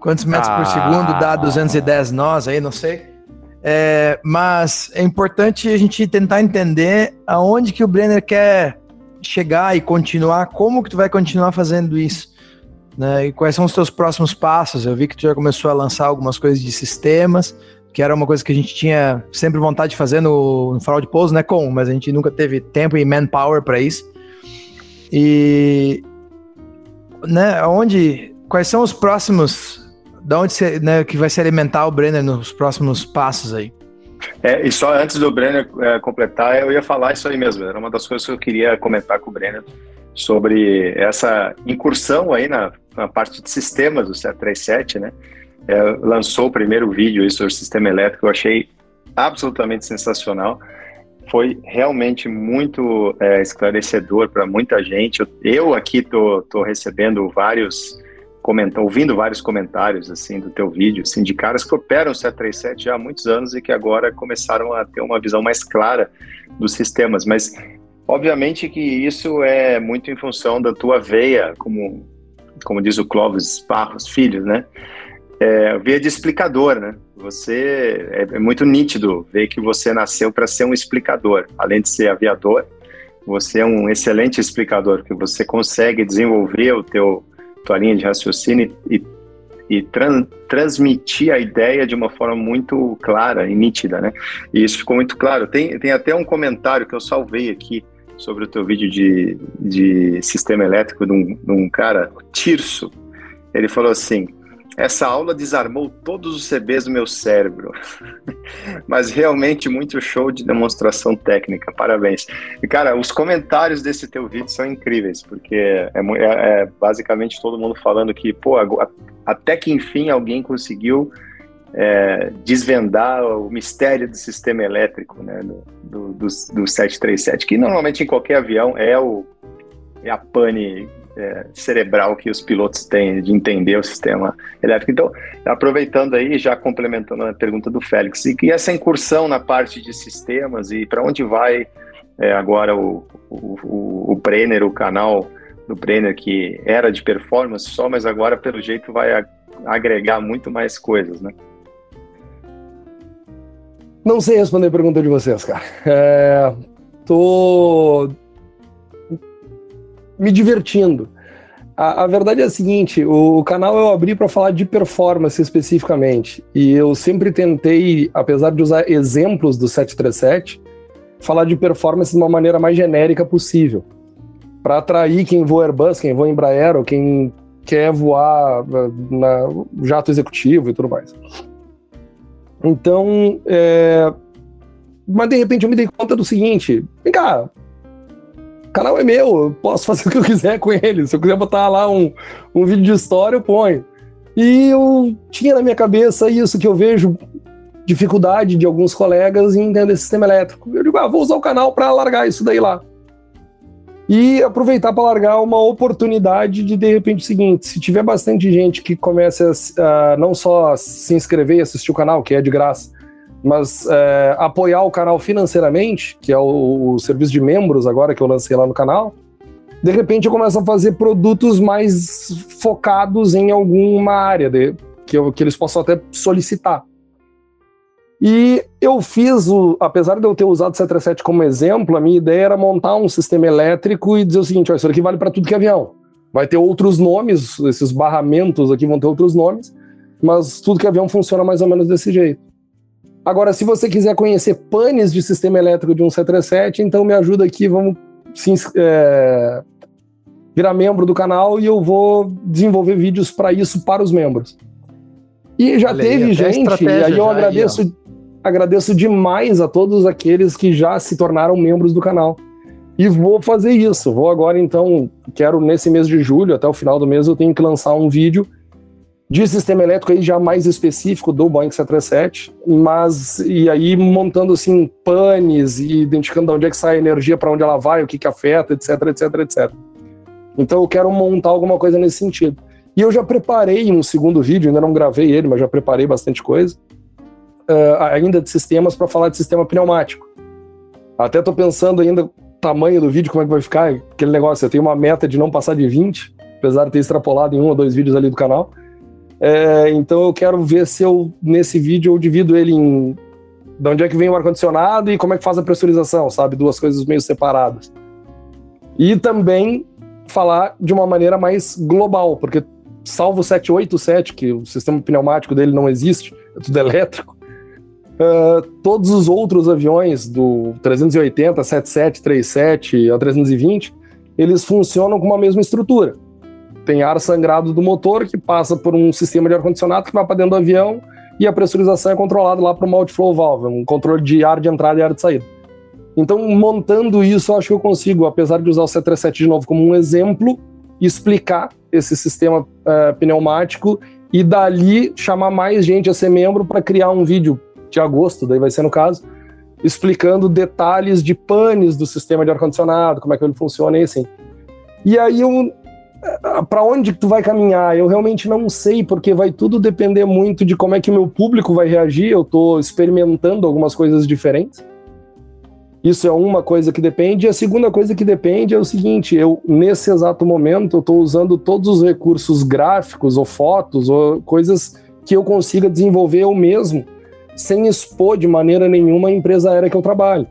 Quantos metros ah. por segundo dá 210 nós aí, não sei. É, mas é importante a gente tentar entender aonde que o Brenner quer chegar e continuar, como que tu vai continuar fazendo isso. Né? E quais são os teus próximos passos? Eu vi que tu já começou a lançar algumas coisas de sistemas, que era uma coisa que a gente tinha sempre vontade de fazer no, no farol de pouso, né, com, mas a gente nunca teve tempo e manpower para isso. E né, onde quais são os próximos da onde você, né, que vai se alimentar o Brenner nos próximos passos aí? É, e só antes do Brenner é, completar, eu ia falar isso aí mesmo. Era uma das coisas que eu queria comentar com o Brenner sobre essa incursão aí na, na parte de sistemas do 737, né? É, lançou o primeiro vídeo sobre sistema elétrico, eu achei absolutamente sensacional. Foi realmente muito é, esclarecedor para muita gente. Eu, eu aqui tô, tô recebendo vários ouvindo vários comentários assim do teu vídeo, assim, de caras que operam o 737 já há muitos anos e que agora começaram a ter uma visão mais clara dos sistemas. Mas Obviamente que isso é muito em função da tua veia, como, como diz o Clóvis Barros Filho, né? É, veia de explicador, né? Você é, é muito nítido ver que você nasceu para ser um explicador, além de ser aviador. Você é um excelente explicador, que você consegue desenvolver o teu tua linha de raciocínio e, e tran, transmitir a ideia de uma forma muito clara e nítida, né? E isso ficou muito claro. Tem, tem até um comentário que eu salvei aqui sobre o teu vídeo de, de sistema elétrico de um, de um cara, o Tirso. Ele falou assim: essa aula desarmou todos os CBs do meu cérebro. Mas realmente muito show de demonstração técnica. Parabéns. E, cara, os comentários desse teu vídeo são incríveis, porque é, é, é basicamente todo mundo falando que, pô, até que enfim alguém conseguiu é, desvendar o mistério do sistema elétrico né, do, do, do, do 737, que normalmente em qualquer avião é, o, é a pane é, cerebral que os pilotos têm de entender o sistema elétrico. Então, aproveitando aí, já complementando a pergunta do Félix, e essa incursão na parte de sistemas e para onde vai é, agora o, o, o Brenner, o canal do Brenner, que era de performance só, mas agora, pelo jeito, vai agregar muito mais coisas, né? Não sei responder a pergunta de vocês, cara. É, tô me divertindo. A, a, verdade é a seguinte: o, canal eu abri para falar de performance especificamente. E eu sempre tentei, apesar de usar exemplos do 737, falar de performance de uma maneira mais genérica possível. para atrair quem voa Airbus, quem voa Embraer, ou quem quer voar na jato executivo e tudo mais. Então, é... mas de repente eu me dei conta do seguinte: vem cá, canal é meu, eu posso fazer o que eu quiser com ele. Se eu quiser botar lá um, um vídeo de história, eu ponho. E eu tinha na minha cabeça isso que eu vejo dificuldade de alguns colegas em entender sistema elétrico. Eu digo, ah, vou usar o canal para largar isso daí lá. E aproveitar para largar uma oportunidade de, de repente, o seguinte: se tiver bastante gente que comece a não só se inscrever e assistir o canal, que é de graça, mas é, apoiar o canal financeiramente, que é o, o, serviço de membros agora que eu lancei lá no canal, de repente eu começo a fazer produtos mais focados em alguma área de, que, eu, que eles possam até solicitar. E eu fiz, o, apesar de eu ter usado o 737 como exemplo, a minha ideia era montar um sistema elétrico e dizer o seguinte: ó, isso aqui vale para tudo que é avião. Vai ter outros nomes, esses barramentos aqui vão ter outros nomes, mas tudo que é avião funciona mais ou menos desse jeito. Agora, se você quiser conhecer panes de sistema elétrico de um 737, então me ajuda aqui, vamos se, é, virar membro do canal e eu vou desenvolver vídeos para isso para os membros. E já Olha teve aí, gente, e aí eu agradeço. Aí, agradeço demais a todos aqueles que já se tornaram membros do canal. E vou fazer isso. Vou agora, então, quero nesse mês de julho, até o final do mês, eu tenho que lançar um vídeo de sistema elétrico aí já mais específico do Boeing 737, mas e aí montando assim panes e identificando de onde é que sai a energia, para onde ela vai, o que que afeta, etc, etc, etc. Então eu quero montar alguma coisa nesse sentido. E eu já preparei um segundo vídeo, ainda não gravei ele, mas já preparei bastante coisa uh, ainda de sistemas para falar de sistema pneumático. Até estou pensando ainda tamanho do vídeo, como é que vai ficar, aquele negócio. Eu tenho uma meta de não passar de 20, apesar de ter extrapolado em um ou dois vídeos ali do canal. É, então eu quero ver se eu, nesse vídeo, eu divido ele em de onde é que vem o ar-condicionado e como é que faz a pressurização, sabe? Duas coisas meio separadas. E também falar de uma maneira mais global, porque salvo o 787, que o sistema pneumático dele não existe, é tudo elétrico, Uh, todos os outros aviões do 380, 77, 37 a 320, eles funcionam com uma mesma estrutura. Tem ar sangrado do motor que passa por um sistema de ar-condicionado que vai para dentro do avião e a pressurização é controlada lá para o multiflow valve, um controle de ar de entrada e ar de saída. Então, montando isso, eu acho que eu consigo, apesar de usar o 737 de novo como um exemplo, explicar esse sistema uh, pneumático e dali chamar mais gente a ser membro para criar um vídeo de agosto, daí vai ser no caso, explicando detalhes de panes do sistema de ar-condicionado, como é que ele funciona e assim. E aí eu para onde tu vai caminhar? Eu realmente não sei, porque vai tudo depender muito de como é que o meu público vai reagir. Eu estou experimentando algumas coisas diferentes. Isso é uma coisa que depende. E a segunda coisa que depende é o seguinte: eu, nesse exato momento, eu estou usando todos os recursos gráficos ou fotos ou coisas que eu consiga desenvolver eu mesmo sem expor de maneira nenhuma a empresa aérea que eu trabalho.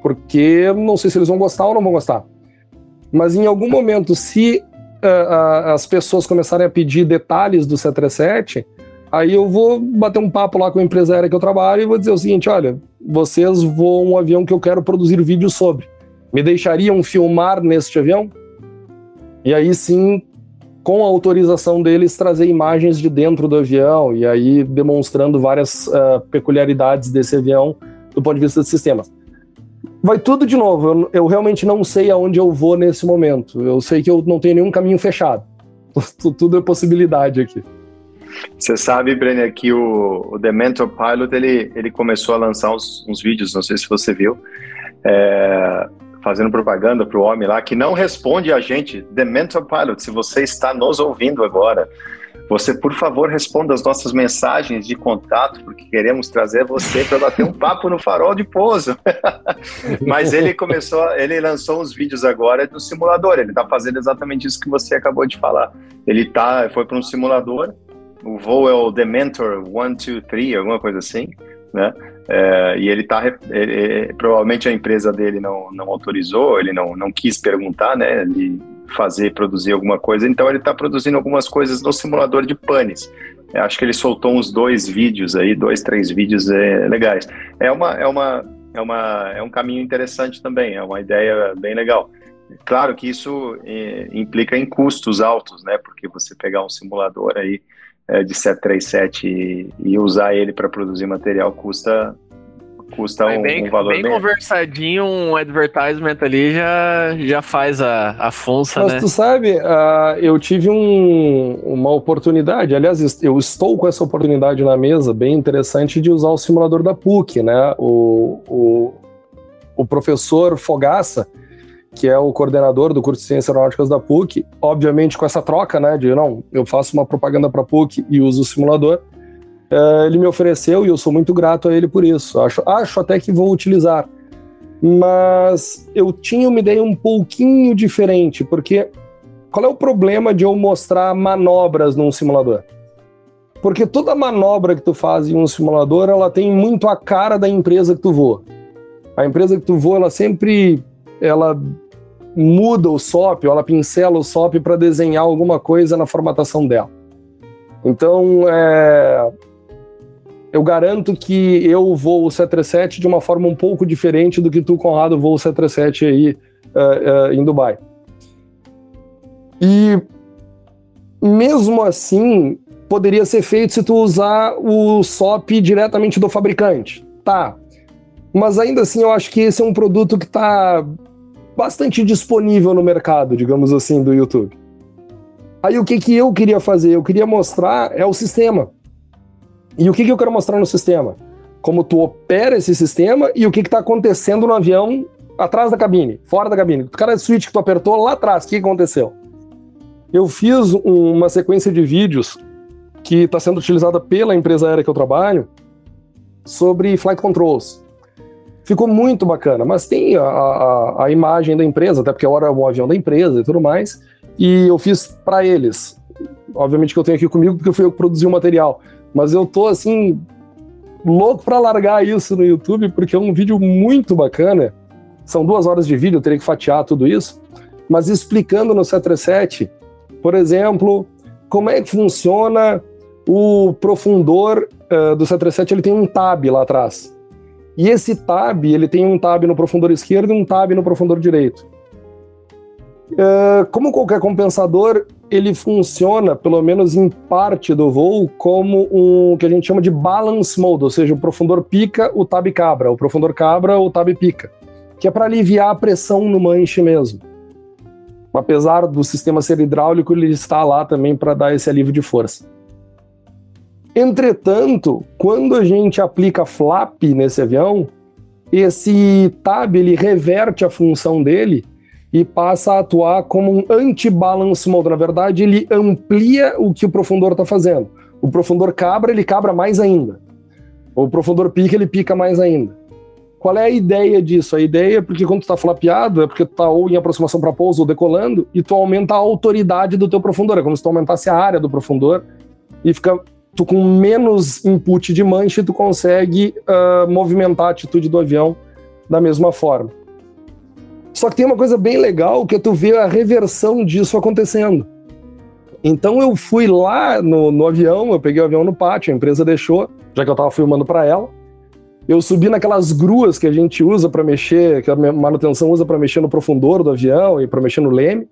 Porque não sei se eles vão gostar ou não vão gostar. Mas em algum momento, se uh, uh, as pessoas começarem a pedir detalhes do 737, aí eu vou bater um papo lá com a empresa aérea que eu trabalho e vou dizer o seguinte: olha, vocês voam um avião que eu quero produzir vídeo sobre. Me deixariam filmar neste avião? E aí sim com a autorização deles, trazer imagens de dentro do avião e aí demonstrando várias uh, peculiaridades desse avião do ponto de vista do sistema. Vai tudo de novo, eu, eu, realmente não sei aonde eu vou nesse momento. Eu sei que eu não tenho nenhum caminho fechado. tudo é possibilidade aqui. Você sabe, Brenner, que o, o Dementor Pilot ele, ele começou a lançar uns, uns vídeos, não sei se você viu, é, fazendo propaganda para o homem lá, que não responde a gente, The Mental Pilot, se você está nos ouvindo agora, você, por favor, responda as nossas mensagens de contato, porque queremos trazer você para bater um papo no farol de pouso. Mas ele começou, ele lançou uns vídeos agora do simulador, ele está fazendo exatamente isso que você acabou de falar. Ele tá, foi para um simulador, o voo é o Dementor 123, alguma coisa assim, né? É, e ele está provavelmente a empresa dele não, não autorizou, ele não, não quis perguntar, né? De fazer, produzir alguma coisa, então ele está produzindo algumas coisas no simulador de panes. Eu acho que ele soltou uns dois vídeos aí, dois, três vídeos é, legais. É uma, é uma, é uma, é um caminho interessante também, é uma ideia bem legal. claro que isso é, implica em custos altos, né? Porque você pegar um simulador aí é, de 737 e, e usar ele para produzir material custa custa um, bem, um valor bem, bem conversadinho, um advertisement ali já, já faz a, a função, Mas né? tu sabe, uh, eu tive um, uma oportunidade, aliás, eu estou com essa oportunidade na mesa, bem interessante, de usar o simulador da PUC, né? O, o, o professor Fogaça, que é o coordenador do curso de Ciências Aeronáuticas da PUC, obviamente com essa troca, né, de não, eu faço uma propaganda para a PUC e uso o simulador, uh, ele me ofereceu e eu sou muito grato a ele por isso. Acho, acho até que vou utilizar. Mas eu tinha uma ideia um pouquinho diferente, porque qual é o problema de eu mostrar manobras num simulador? Porque toda manobra que tu faz em um simulador, ela tem muito a cara da empresa que tu voa. A empresa que tu voa, ela sempre ela muda o SOP, ela pincela o SOP para desenhar alguma coisa na formatação dela. Então, é, eu garanto que eu vou o 737 de uma forma um pouco diferente do que tu, Conrado, voa o 737 aí uh, uh, em Dubai. E mesmo assim, poderia ser feito se tu usar o SOP diretamente do fabricante. Tá. Mas ainda assim, eu acho que esse é um produto que está bastante disponível no mercado, digamos assim, do YouTube. Aí o que, que eu queria fazer? Eu queria mostrar é o sistema. E o que, que eu quero mostrar no sistema? Como tu opera esse sistema e o que está acontecendo no avião atrás da cabine, fora da cabine. O cara switch que tu apertou lá atrás, o que, aconteceu? Eu fiz um, uma sequência de vídeos que está sendo utilizada pela empresa aérea que eu trabalho sobre flight controls. Ficou muito bacana, mas tem a, a, a imagem da empresa, até porque agora é um avião da empresa e tudo mais, e eu fiz para eles. Obviamente que eu tenho aqui comigo porque fui eu que produzi o material, mas eu tô assim louco para largar isso no YouTube porque é um vídeo muito bacana. São duas horas de vídeo, eu teria que fatiar tudo isso, mas explicando no 737, por exemplo, como é que funciona o profundor uh, do 737, ele tem um tab lá atrás. E esse tab, ele tem um tab no profundor esquerdo e um tab no profundor direito. Uh, como qualquer compensador, ele funciona, pelo menos em parte do voo, como um que a gente chama de balance mode, ou seja, o profundor pica, o tab cabra, o profundor cabra, o tab pica, que é para aliviar a pressão no manche mesmo. Apesar do sistema ser hidráulico, ele está lá também para dar esse alívio de força. Entretanto, quando a gente aplica flap nesse avião, esse tab ele reverte a função dele e passa a atuar como um anti-balance mode. Na verdade, ele amplia o que o profundor está fazendo. O profundor cabra, ele cabra mais ainda. O profundor pica, ele pica mais ainda. Qual é a ideia disso? A ideia é porque quando tu está flapeado, é porque tu está ou em aproximação para pouso ou decolando, e tu aumenta a autoridade do teu profundor. É como se tu aumentasse a área do profundor e fica tu com menos input de manche, tu consegue uh, movimentar a atitude do avião da mesma forma. Só que tem uma coisa bem legal que tu ver a reversão disso acontecendo. Então eu fui lá no, no avião, eu peguei o avião no pátio, a empresa deixou, já que eu estava filmando para ela. Eu subi naquelas gruas que a gente usa para mexer, que a manutenção usa para mexer no profundor do avião e para mexer no leme.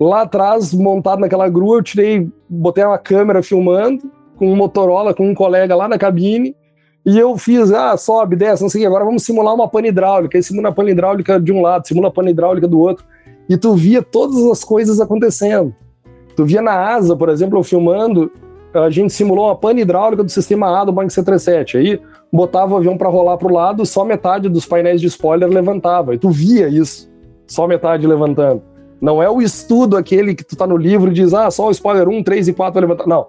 Lá atrás, montado naquela grua, eu tirei, botei uma câmera filmando, com um Motorola, com um colega lá na cabine, e eu fiz, ah, sobe, desce, não sei agora vamos simular uma pane hidráulica, aí simula a pane hidráulica de um lado, simula a pane hidráulica do outro, e tu via todas as coisas acontecendo. Tu via na asa, por exemplo, eu filmando, a gente simulou uma pane hidráulica do sistema A do Boeing C-37, aí botava o avião para rolar para o lado, só metade dos painéis de spoiler levantava, e tu via isso, só metade levantando. Não é o estudo aquele que tu tá no livro e diz, ah, só o spoiler 1, 3 e 4 vai levantar. Não.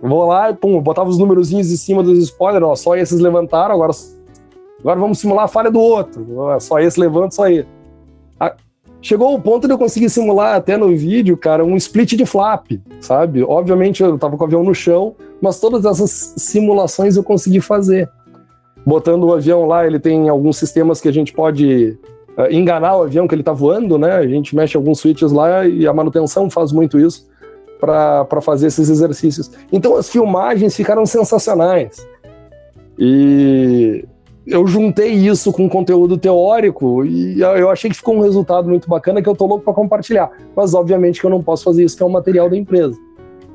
Vou lá pum, botava os númerozinhos em cima dos spoilers, ó, só esses levantaram, agora, agora vamos simular a falha do outro. Só esse levanta, só ele. Chegou o ponto de eu conseguir simular até no vídeo, cara, um split de flap, sabe? Obviamente eu tava com o avião no chão, mas todas essas simulações eu consegui fazer. Botando o avião lá, ele tem alguns sistemas que a gente pode uh, enganar o avião que ele tá voando, né? A gente mexe alguns switches lá e a manutenção faz muito isso para fazer esses exercícios. Então as filmagens ficaram sensacionais. E eu juntei isso com conteúdo teórico e eu achei que ficou um resultado muito bacana que eu tô louco para compartilhar. Mas obviamente que eu não posso fazer isso, que é um material da empresa.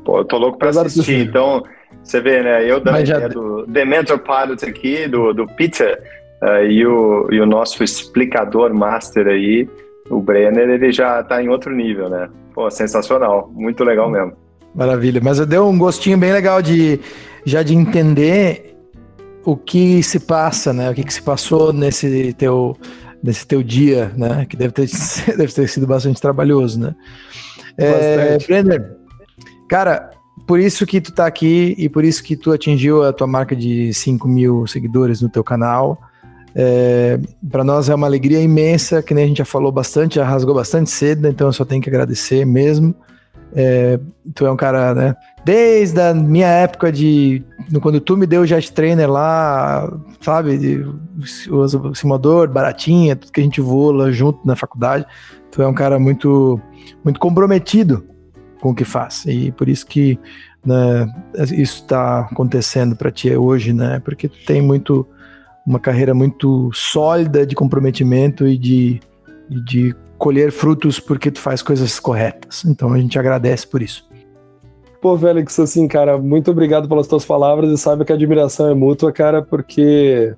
Pô, eu tô louco para assistir. Então, você vê, né? Eu da já... do Dementor Pilot aqui, do, do Peter, uh, e, o, e o nosso explicador master aí, o Brenner, ele já tá em outro nível, né? Pô, sensacional. Muito legal mesmo. Maravilha. Mas eu deu um gostinho bem legal de já de entender o que se passa, né? O que, que se passou nesse teu, nesse teu dia, né? Que deve ter, deve ter sido bastante trabalhoso, né? É, Brenner, cara, por isso que tu tá aqui e por isso que tu atingiu a tua marca de 5 mil seguidores no teu canal. É, para nós é uma alegria imensa, que nem a gente já falou bastante, já rasgou bastante cedo, então eu só tenho que agradecer mesmo. É, tu é um cara, né? Desde a minha época de. Quando tu me deu o Jet Trainer lá, sabe? De, o simulador, baratinha, tudo que a gente voa junto na faculdade. Tu é um cara muito, muito comprometido com o que faz. E por isso que né, isso está acontecendo para ti hoje, né? Porque tu tem muito uma carreira muito sólida de comprometimento e de, de colher frutos porque tu faz coisas corretas. Então a gente agradece por isso. Pô, Félix, assim, cara, muito obrigado pelas tuas palavras e saiba que a admiração é mútua, cara, porque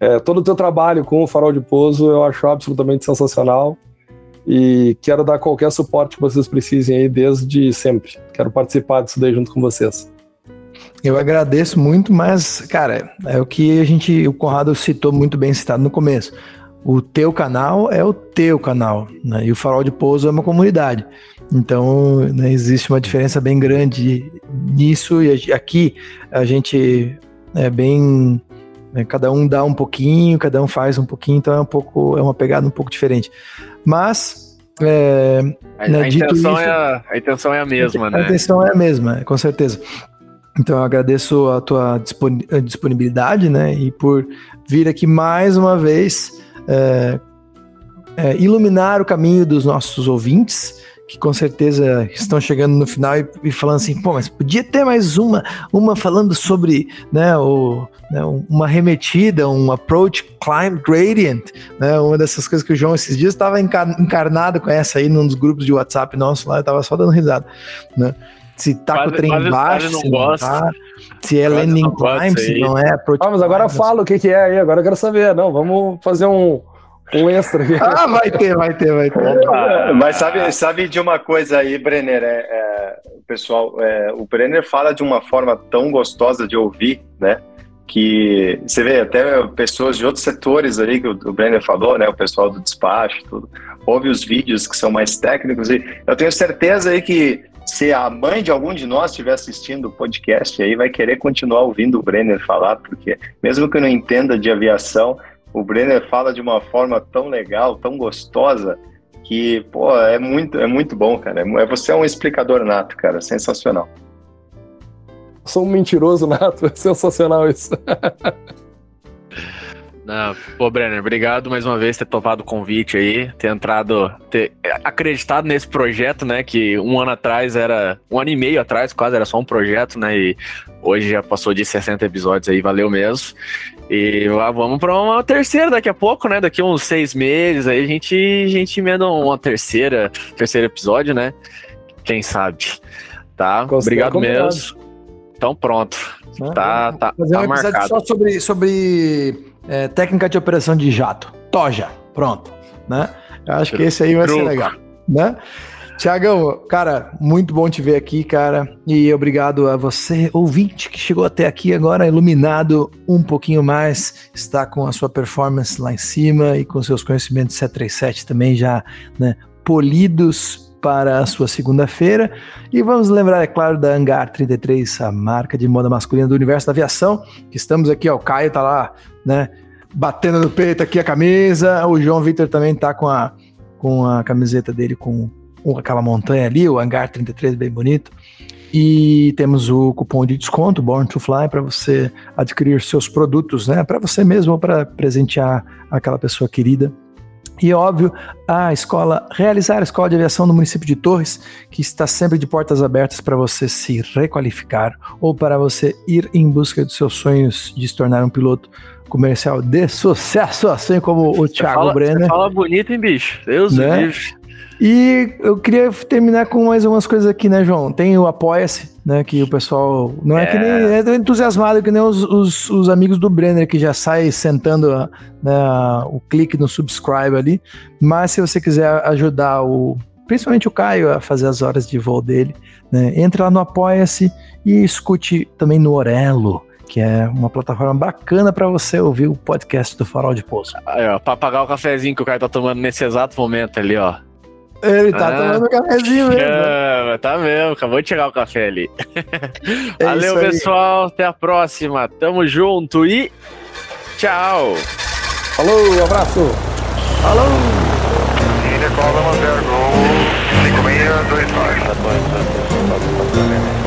é, todo o teu trabalho com o Farol de Pouso eu acho absolutamente sensacional e quero dar qualquer suporte que vocês precisem aí desde sempre. Quero participar disso daí junto com vocês. Eu agradeço muito, mas, cara, é o que a gente, o Conrado citou muito bem citado no começo. O teu canal é o teu canal, né? E o Farol de Pouso é uma comunidade. Então, né, existe uma diferença bem grande nisso e aqui a gente é bem né, cada um dá um pouquinho, cada um faz um pouquinho, então é um pouco é uma pegada um pouco diferente. Mas é, a, né, a, intenção isso, é a, a, intenção é a mesma, a, né? A intenção é a mesma, com certeza. Então eu agradeço a tua disponibilidade, né? E por vir aqui mais uma vez é, é, iluminar o caminho dos nossos ouvintes que com certeza estão chegando no final e, e, falando assim, pô, mas podia ter mais uma, uma falando sobre, né, o, né, uma remetida, um approach climb gradient, né, uma dessas coisas que o João esses dias estava encarnado com essa aí num dos grupos de WhatsApp nosso lá, eu tava só dando risada, né, se tá quase, com o trem quase, embaixo, quase se não tá, se é landing climb, se não é approach ah, mas agora fala o que que é aí, agora eu quero saber, não, vamos fazer um um extra aqui. Ah, vai ter, vai ter, vai ter. mas sabe, sabe de uma coisa aí, Brenner? É, é, pessoal, é, o Brenner fala de uma forma tão gostosa de ouvir, né? Que você vê até pessoas de outros setores aí que o, o Brenner falou, né? O pessoal do despacho, tudo. Ouve os vídeos que são mais técnicos e eu tenho certeza aí que se a mãe de algum de nós estiver assistindo o podcast aí, vai querer continuar ouvindo o Brenner falar, porque mesmo que não entenda de aviação, o Brenner fala de uma forma tão legal, tão gostosa, que, pô, é muito, é muito bom, cara. É, você é um explicador nato, cara. Sensacional. Sou um mentiroso nato, é sensacional isso. Não, pô, Brenner, obrigado mais uma vez por ter topado o convite aí, ter entrado, ter acreditado nesse projeto, né? Que um ano atrás era. Um ano e meio atrás, quase era só um projeto, né? E hoje já passou de 60 episódios aí, valeu mesmo. E lá vamos para uma terceira daqui a pouco, né? Daqui uns seis meses aí a gente, a gente emenda uma terceira, terceiro episódio, né? Quem sabe. Tá? Obrigado mesmo. Então pronto. Ah, tá, tá, fazer tá um episódio marcado. só sobre, sobre é, técnica de operação de jato. Toja, pronto. Né? Eu acho que esse aí vai ser legal. Né? Tiagão, cara, muito bom te ver aqui, cara. E obrigado a você, ouvinte, que chegou até aqui agora, iluminado um pouquinho mais, está com a sua performance lá em cima e com seus conhecimentos 737 também já né, polidos para a sua segunda-feira. E vamos lembrar, é claro, da Hangar 33, a marca de moda masculina do universo da aviação, que estamos aqui, ó, o Caio tá lá né? Batendo no peito aqui a camisa. O João Vitor também tá com a, com a camiseta dele com, com aquela montanha ali, o Hangar 33, bem bonito. E temos o cupom de desconto Born to Fly para você adquirir seus produtos, né? Para você mesmo ou para presentear aquela pessoa querida. E óbvio, a escola, realizar a escola de aviação do município de Torres, que está sempre de portas abertas para você se requalificar ou para você ir em busca dos seus sonhos de se tornar um piloto comercial de sucesso, assim como o Thiago Brenner. Você fala bonito, hein, bicho? Deus né? livre. E eu queria terminar com mais umas coisas aqui, né, João? Tem o Apoia-se, né? Que o pessoal não é, é que nem é entusiasmado que nem os, os, os, amigos do Brenner que já sai sentando né, o clique no subscribe ali. Mas se você quiser ajudar o principalmente o Caio a fazer as horas de voo dele, né, entre lá no Apoia-se e escute também no Orelo que é uma plataforma bacana para você ouvir o podcast do Farol de Poço. Aí, ó, pra pagar o cafezinho que o cara tá tomando nesse exato momento ali, ó. Ele tá ah, tomando cafezinho mesmo. Chama, tá mesmo, acabou de chegar o café ali. É Valeu, pessoal. Até a próxima. Tamo junto e tchau. Falou, abraço. Falou. Indica 562.